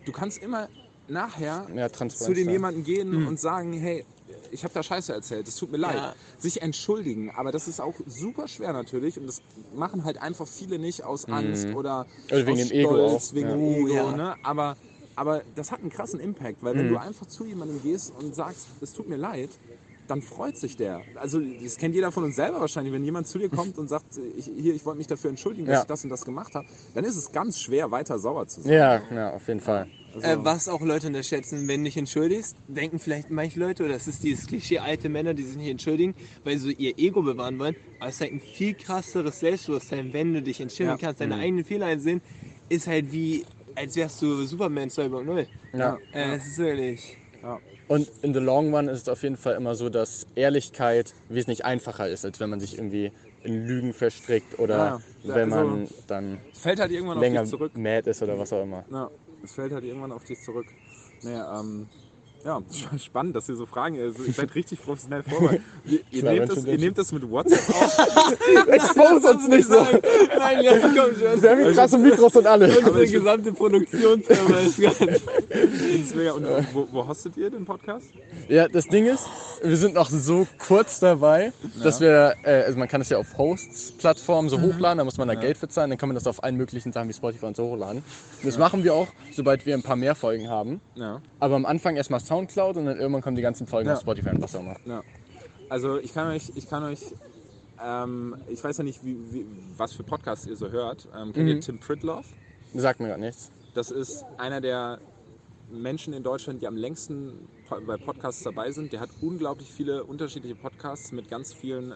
du kannst immer nachher Ja, zu dem jemanden gehen Hm. und sagen, hey, ich habe da Scheiße erzählt, es tut mir leid. Ja. Sich entschuldigen, aber das ist auch super schwer natürlich und das machen halt einfach viele nicht aus Angst Mhm. oder Oder wegen aus dem Ego Stolz, auch, wegen dem Ego, ja. ne? Aber, aber das hat einen krassen Impact, weil wenn Mhm. du einfach zu jemandem gehst und sagst, es tut mir leid, dann freut sich der. Also das kennt jeder von uns selber wahrscheinlich. Wenn jemand zu dir kommt und sagt, ich, hier, ich wollte mich dafür entschuldigen, dass Ja. ich das und das gemacht habe, dann ist es ganz schwer, weiter sauer zu sein. Ja, ja, auf jeden Fall. Also, Äh, was auch Leute unterschätzen, wenn du dich entschuldigst, denken vielleicht manche Leute, oder das ist dieses Klischee alte Männer, die sich nicht entschuldigen, weil sie so ihr Ego bewahren wollen. Aber es ist halt ein viel krasseres Selbstbewusstsein, wenn du dich entschuldigen Ja. kannst, deine Mhm. eigenen Fehler einsehen, ist halt wie, als wärst du Superman 2.0. Ja. Äh, das ist wirklich. Und in the long run ist es auf jeden Fall immer so, dass Ehrlichkeit wesentlich einfacher ist, als wenn man sich irgendwie in Lügen verstrickt oder Ja, ja, wenn also- man dann fällt halt irgendwann auf länger dich zurück. mad ist oder was auch immer. Ja, es fällt halt irgendwann auf dich zurück. Naja, ähm, ja, spannend, dass ihr so fragen. Also, ihr seid richtig professionell vorbereitet. Ihr, ihr, nehmt das, ihr nehmt das mit WhatsApp auf. Expose uns nicht so! Nein, ja, komm schon. Wir haben hier krasse Mikros und alle. Unsere gesamte Produktionsfirma ist ganz. Das ist mega. Und wo, wo hostet ihr den Podcast? Ja, das Ding ist, wir sind noch so kurz dabei, dass wir, äh, also man kann es ja auf Hosts-Plattformen so hochladen, da muss man da Geld für zahlen, dann kann man das auf allen möglichen Sachen wie Spotify und so hochladen. Und das machen wir auch, sobald wir ein paar mehr Folgen haben. Ja. Aber am Anfang erstmal Soundcloud und dann irgendwann kommen die ganzen Folgen Ja. auf Spotify und was auch immer. ja. Also ich kann euch, ich kann euch, ähm, ich weiß ja nicht, wie, wie, was für Podcasts ihr so hört. Ähm, kennt ihr Mhm. Tim Pritloff? Sagt mir gerade nichts. Das ist einer der Menschen in Deutschland, die am längsten bei Podcasts dabei sind. Der hat unglaublich viele unterschiedliche Podcasts mit ganz vielen äh,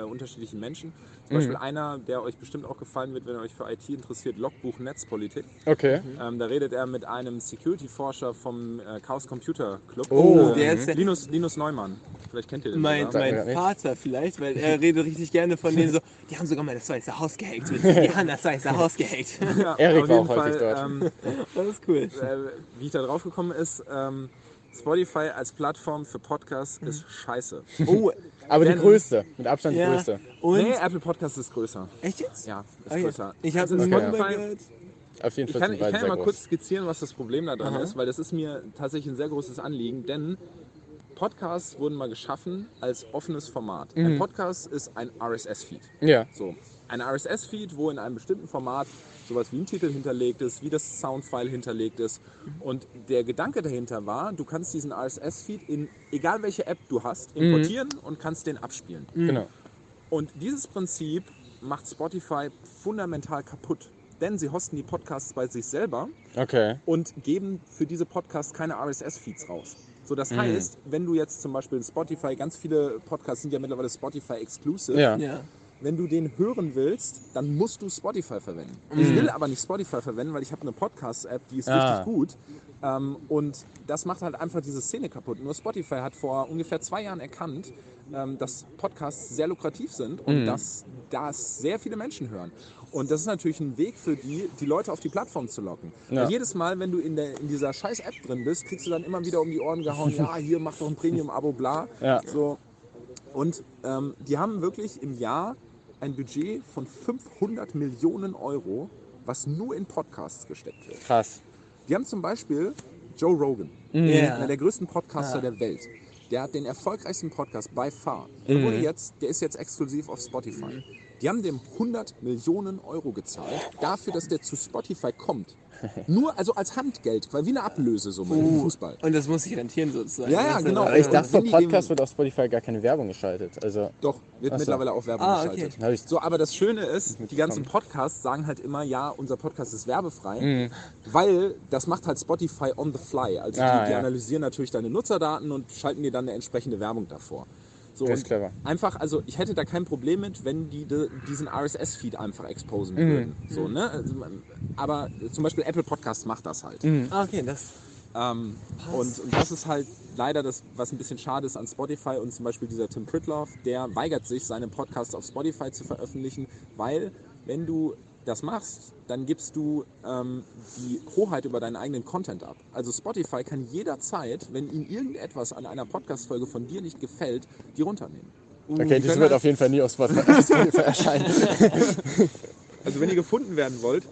äh, unterschiedlichen Menschen. Zum Mhm. Beispiel einer, der euch bestimmt auch gefallen wird, wenn ihr euch für IT interessiert, Logbuch Netzpolitik. Okay. Ähm, da redet er mit einem Security-Forscher vom äh, Chaos Computer Club. Oh, der ähm, ist der- Linus, Linus Neumann. Vielleicht kennt ihr den. Mein, mein Vater vielleicht, weil er redet richtig gerne von denen so, die haben sogar mal das Weiße Haus gehackt. Die haben das Weiße Haus gehackt. Ja, Erik auf war jeden auch häufig Fall, dort. Ähm, Das ist cool. äh, wie ich da drauf gekommen ist, ähm, Spotify als Plattform für Podcasts Mhm. ist scheiße. Oh, Aber die größte, mit Abstand die ja. größte. Und? Nee, Apple Podcast ist größer. Echt jetzt? Ja, ist Okay. größer. Ich habe Also Okay. Spotify- gehört. Auf jeden Ich Fall kann, sind ich kann ja mal groß. kurz skizzieren, was das Problem da dran Aha. ist, weil das ist mir tatsächlich ein sehr großes Anliegen, denn Podcasts wurden mal geschaffen als offenes Format. Ein Mhm. Podcast ist ein RSS-Feed. Ja. So, ein RSS-Feed, wo in einem bestimmten Format sowas wie ein Titel hinterlegt ist, wie das Soundfile hinterlegt ist. Und der Gedanke dahinter war, du kannst diesen RSS-Feed in egal welche App du hast, importieren und kannst den abspielen. Genau. Und dieses Prinzip macht Spotify fundamental kaputt. Denn sie hosten die Podcasts bei sich selber Okay. und geben für diese Podcasts keine RSS-Feeds raus. So, das heißt, wenn du jetzt zum Beispiel in Spotify, ganz viele Podcasts sind ja mittlerweile Spotify exclusive, Ja. Ja. Wenn du den hören willst, dann musst du Spotify verwenden. Ich will aber nicht Spotify verwenden, weil ich habe eine Podcast-App, die ist Ah. richtig gut. Ähm, und das macht halt einfach diese Szene kaputt. Nur Spotify hat vor ungefähr zwei Jahren erkannt, ähm, dass Podcasts sehr lukrativ sind und dass das sehr viele Menschen hören. Und das ist natürlich ein Weg für die, die Leute auf die Plattform zu locken. Ja. Weil jedes Mal, wenn du in, der, in dieser scheiß App drin bist, kriegst du dann immer wieder um die Ohren gehauen, ja, hier mach doch ein Premium-Abo, bla. Ja. So, und ähm, die haben wirklich im Jahr ein Budget von 500 Millionen Euro, was nur in Podcasts gesteckt wird. Krass. Die haben zum Beispiel Joe Rogan, Ja. einer der größten Podcaster Ja. der Welt. Der hat den erfolgreichsten Podcast by far. Mhm. Der, wurde jetzt, der ist jetzt exklusiv auf Spotify. Die haben dem 100 Millionen Euro gezahlt, dafür, dass der zu Spotify kommt. Nur, also als Handgeld, weil wie eine Ablösesumme im Fußball. Und das muss sich rentieren sozusagen. Ja, ja, genau. ich dachte, vor die Podcast wird auf Spotify gar keine Werbung geschaltet. Also, Doch, wird so. mittlerweile auch Werbung Ah, okay. geschaltet. So, aber das Schöne ist, die ganzen. Podcasts sagen halt immer, ja, unser Podcast ist werbefrei, Mhm. weil das macht halt Spotify on the fly. Also Ah, die, die ja. analysieren natürlich deine Nutzerdaten und schalten dir dann eine entsprechende Werbung davor. So, Das ist clever. Einfach, also ich hätte da kein Problem mit, wenn die de, diesen RSS-Feed einfach exposen Mhm. würden. So, ne? also, aber zum Beispiel Apple Podcast macht das halt. Mhm. Ah, okay, das. Ähm, und, und das ist halt leider das, was ein bisschen schade ist an Spotify und zum Beispiel dieser Tim Pritloff, der weigert sich, seine Podcasts auf Spotify zu veröffentlichen, weil wenn du das machst, dann gibst du ähm, die Hoheit über deinen eigenen Content ab. Also Spotify kann jederzeit, wenn ihm irgendetwas an einer Podcast-Folge von dir nicht gefällt, die runternehmen. Okay, die wird auf jeden Fall nie auf Spotify erscheinen. Also wenn ihr gefunden werden wollt,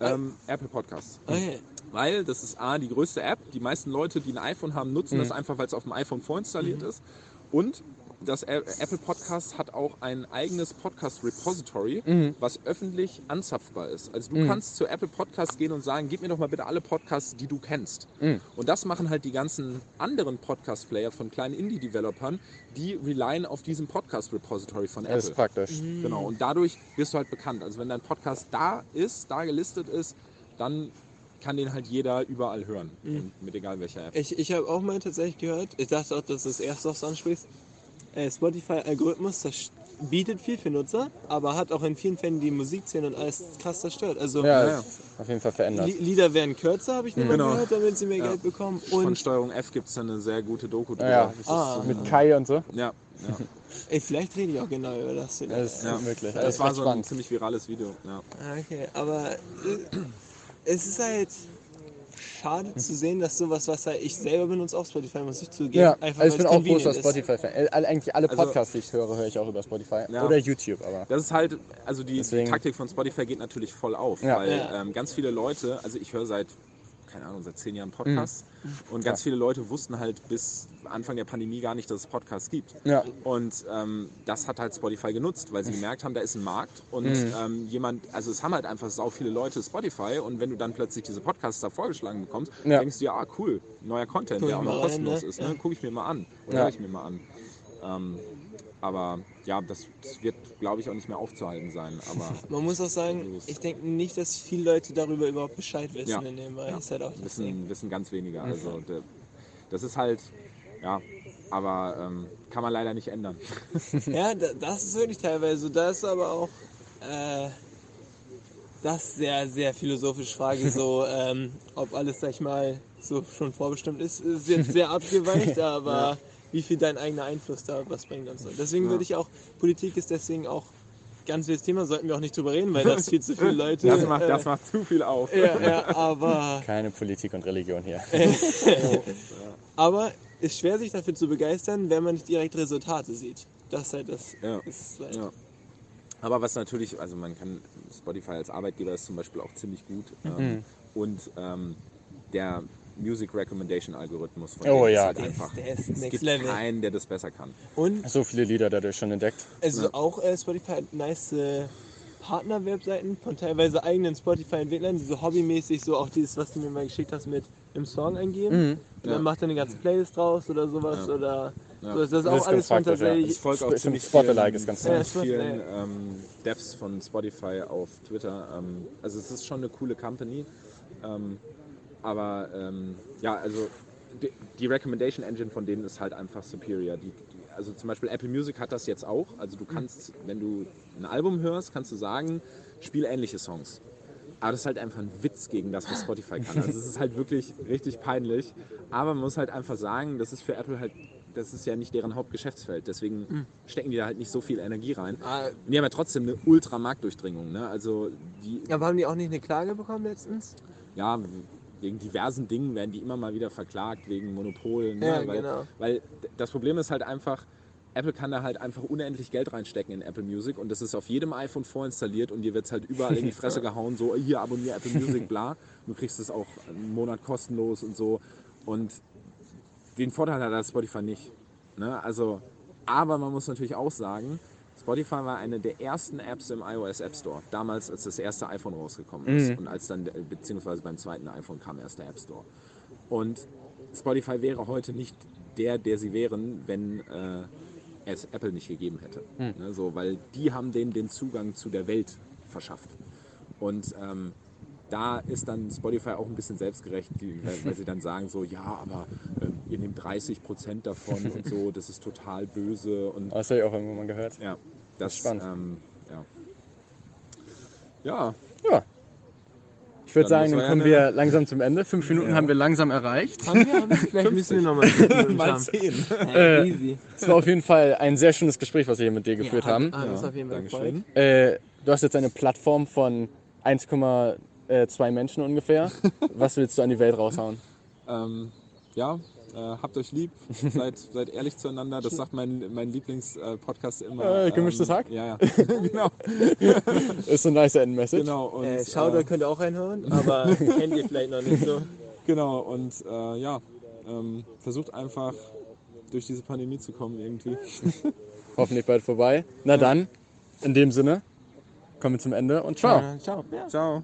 ähm, Apple Podcasts. Okay. Weil das ist A, die größte App. Die meisten Leute, die ein iPhone haben, nutzen das einfach, weil es auf dem iPhone vorinstalliert ist. Und das Apple Podcast hat auch ein eigenes Podcast-Repository, was öffentlich anzapfbar ist. Also du kannst zu Apple Podcasts gehen und sagen, gib mir doch mal bitte alle Podcasts, die du kennst. Und das machen halt die ganzen anderen Podcast-Player von kleinen Indie-Developern, die relyen auf diesem Podcast-Repository von Das Apple. ist praktisch. Genau, und dadurch wirst du halt bekannt. Also wenn dein Podcast da ist, da gelistet ist, dann kann den halt jeder überall hören. Und mit egal welcher App. Ich, ich habe auch mal tatsächlich gehört, ich dachte auch, dass du das erst aufs ansprichst. Äh, Spotify-Algorithmus das bietet viel für Nutzer, aber hat auch in vielen Fällen die Musikszene und alles krass zerstört. Also Ja, Ja, auf jeden Fall verändert. Li Lieder werden kürzer, habe ich nur mal Genau. gehört, damit sie mehr Ja. Geld bekommen. Von Und Steuerung F gibt es eine sehr gute Doku drüber. Ja, Ah. so- Mit Kai und so. ja, ja. ey, vielleicht rede ich auch genau über das. Das ist Ja. möglich. Das, Das war so ein spannend. ziemlich virales Video. Ja. Ah, Okay, aber äh, es ist halt schade zu sehen, dass sowas, was halt ich selber benutze, auch Spotify, muss ich zugeben. Ja, einfach, also ich bin auch großer. Spotify-Fan. Äh, alle- Eigentlich alle Also- Podcasts, die ich höre, höre ich auch über Spotify. Ja. Oder YouTube, aber. Das ist halt, also die, die Deswegen- Taktik von Spotify geht natürlich voll auf, Ja. weil Ja. Ähm, ganz viele Leute, also ich höre seit, keine Ahnung, seit zehn Jahren Podcasts Mhm. und ganz viele Leute wussten halt bis Anfang der Pandemie gar nicht, dass es Podcasts gibt. Ja. Und ähm, das hat halt Spotify genutzt, weil sie gemerkt haben, da ist ein Markt und Mhm. ähm, jemand, also es haben halt einfach sau viele Leute Spotify und wenn du dann plötzlich diese Podcasts da vorgeschlagen bekommst, Ja. denkst du ja, ah cool, neuer Content, Guck der auch noch rein, kostenlos ne? ist, ne? Ja. gucke ich mir mal an oder Ja. höre ich mir mal an. Ähm, aber ja, das, das wird, glaube ich, auch nicht mehr aufzuhalten sein. Aber Man muss auch sagen, ich denke nicht, dass viele Leute darüber überhaupt Bescheid wissen Ja. in dem Bereich. Ja. Ist halt auch das Ding. wissen, wissen ganz weniger. Also der, Das ist halt, ja, aber ähm, kann man leider nicht ändern. Ja, da- das ist wirklich teilweise so. Da ist aber auch äh, das sehr, sehr philosophische Frage, so ähm, ob alles, sag ich mal, so schon vorbestimmt ist. Ist jetzt sehr abgeweicht, aber wie viel dein eigener Einfluss da was bringt und so. Deswegen Ja. würde ich auch, Politik ist deswegen auch ganz wildes Thema, sollten wir auch nicht drüber reden, weil das viel zu viele Leute. Das macht, äh, das macht zu viel auf. ja, ja, aber Keine Politik und Religion hier. Aber ist schwer, sich dafür zu begeistern, wenn man nicht direkt Resultate sieht. Das ist halt das. Ja. Ist halt Ja. Aber was natürlich, also man kann, Spotify als Arbeitgeber ist zum Beispiel auch ziemlich gut. Ähm, und ähm, der Music Recommendation Algorithmus von Oh ja, ist halt der ist- einfach. der ist es next gibt level. keinen, der das besser kann. Und So viele Lieder dadurch schon entdeckt. also auch äh, Spotify hat nice äh, Partner-Webseiten von teilweise eigenen Spotify-Entwicklern, die so hobbymäßig so auch dieses, was du mir mal geschickt hast, mit im Song eingeben. Mhm. Und Ja. dann macht er eine ganze Playlist draus oder sowas Ja. oder Ja. so. Das ist Das auch ist alles von ja. tatsächlich. Ich folge auch ziemlich Spotify vielen, ist ganz Ja, ziemlich Spotify, vielen ähm, Devs von Spotify auf Twitter. Ähm, also es ist schon eine coole Company. Ähm, aber ähm, ja, also die, die Recommendation Engine von denen ist halt einfach superior. Die, die, also zum Beispiel Apple Music hat das jetzt auch. Also du kannst, wenn du ein Album hörst, kannst du sagen, spiel ähnliche Songs. Aber das ist halt einfach ein Witz gegen das, was Spotify kann. Also es ist halt wirklich richtig peinlich. Aber man muss halt einfach sagen, das ist für Apple halt, das ist ja nicht deren Hauptgeschäftsfeld. Deswegen stecken die da halt nicht so viel Energie rein. Ah, Und die haben ja trotzdem eine Ultra-Marktdurchdringung. Ne? Also die, aber haben die auch nicht eine Klage bekommen letztens? ja, wegen diversen Dingen werden die immer mal wieder verklagt, wegen Monopol. Ne? Ja, weil, genau. weil das Problem ist halt einfach, Apple kann da halt einfach unendlich Geld reinstecken in Apple Music und das ist auf jedem iPhone vorinstalliert und dir wird es halt überall in die Fresse gehauen, so hier abonniere Apple Music, bla. Du kriegst es auch einen Monat kostenlos und so. Und den Vorteil hat das Spotify nicht. Ne? Also, aber man muss natürlich auch sagen, Spotify war eine der ersten Apps im iOS App Store. Damals, als das erste iPhone rausgekommen ist. Mhm. Und als dann, beziehungsweise beim zweiten iPhone kam erst der App Store. Und Spotify wäre heute nicht der, der sie wären, wenn äh, es Apple nicht gegeben hätte. Ne, so, weil die haben denen den Zugang zu der Welt verschafft. Und ähm, da ist dann Spotify auch ein bisschen selbstgerecht, weil, weil sie dann sagen so, ja, aber ähm, ihr nehmt 30 Prozent davon und so, das ist total böse und Das habe ich auch irgendwann mal gehört. ja, das Spannend. Ähm, ja. ja, Ja. Ich würde sagen, dann kommen ja wir langsam zum Ende. Fünf Minuten Ja. haben wir langsam erreicht. Haben wir? Haben wir? Vielleicht müssen wir nochmal mal 10. Äh, Äh. Es war auf jeden Fall ein sehr schönes Gespräch, was wir hier mit dir geführt Ja, haben. hat- hat uns auf jeden Fall Dankeschön. Äh, du hast jetzt eine Plattform von 1,2 Menschen ungefähr. Was willst du an die Welt raushauen? Ähm, ja, äh, habt euch lieb, seid, seid ehrlich zueinander. Das sagt mein, mein Lieblingspodcast immer. Äh, gemischtes ähm, Hack? Ja, ja, genau. Ist so ein nice Endmessage. genau. Und, Äh, Shoutout äh, könnt ihr auch reinhören, aber kennt ihr vielleicht noch nicht so. genau, und äh, ja, ähm, versucht einfach durch diese Pandemie zu kommen irgendwie. Hoffentlich bald vorbei. Na dann, in dem Sinne, kommen wir zum Ende und ciao. Ciao. Ja. Ciao.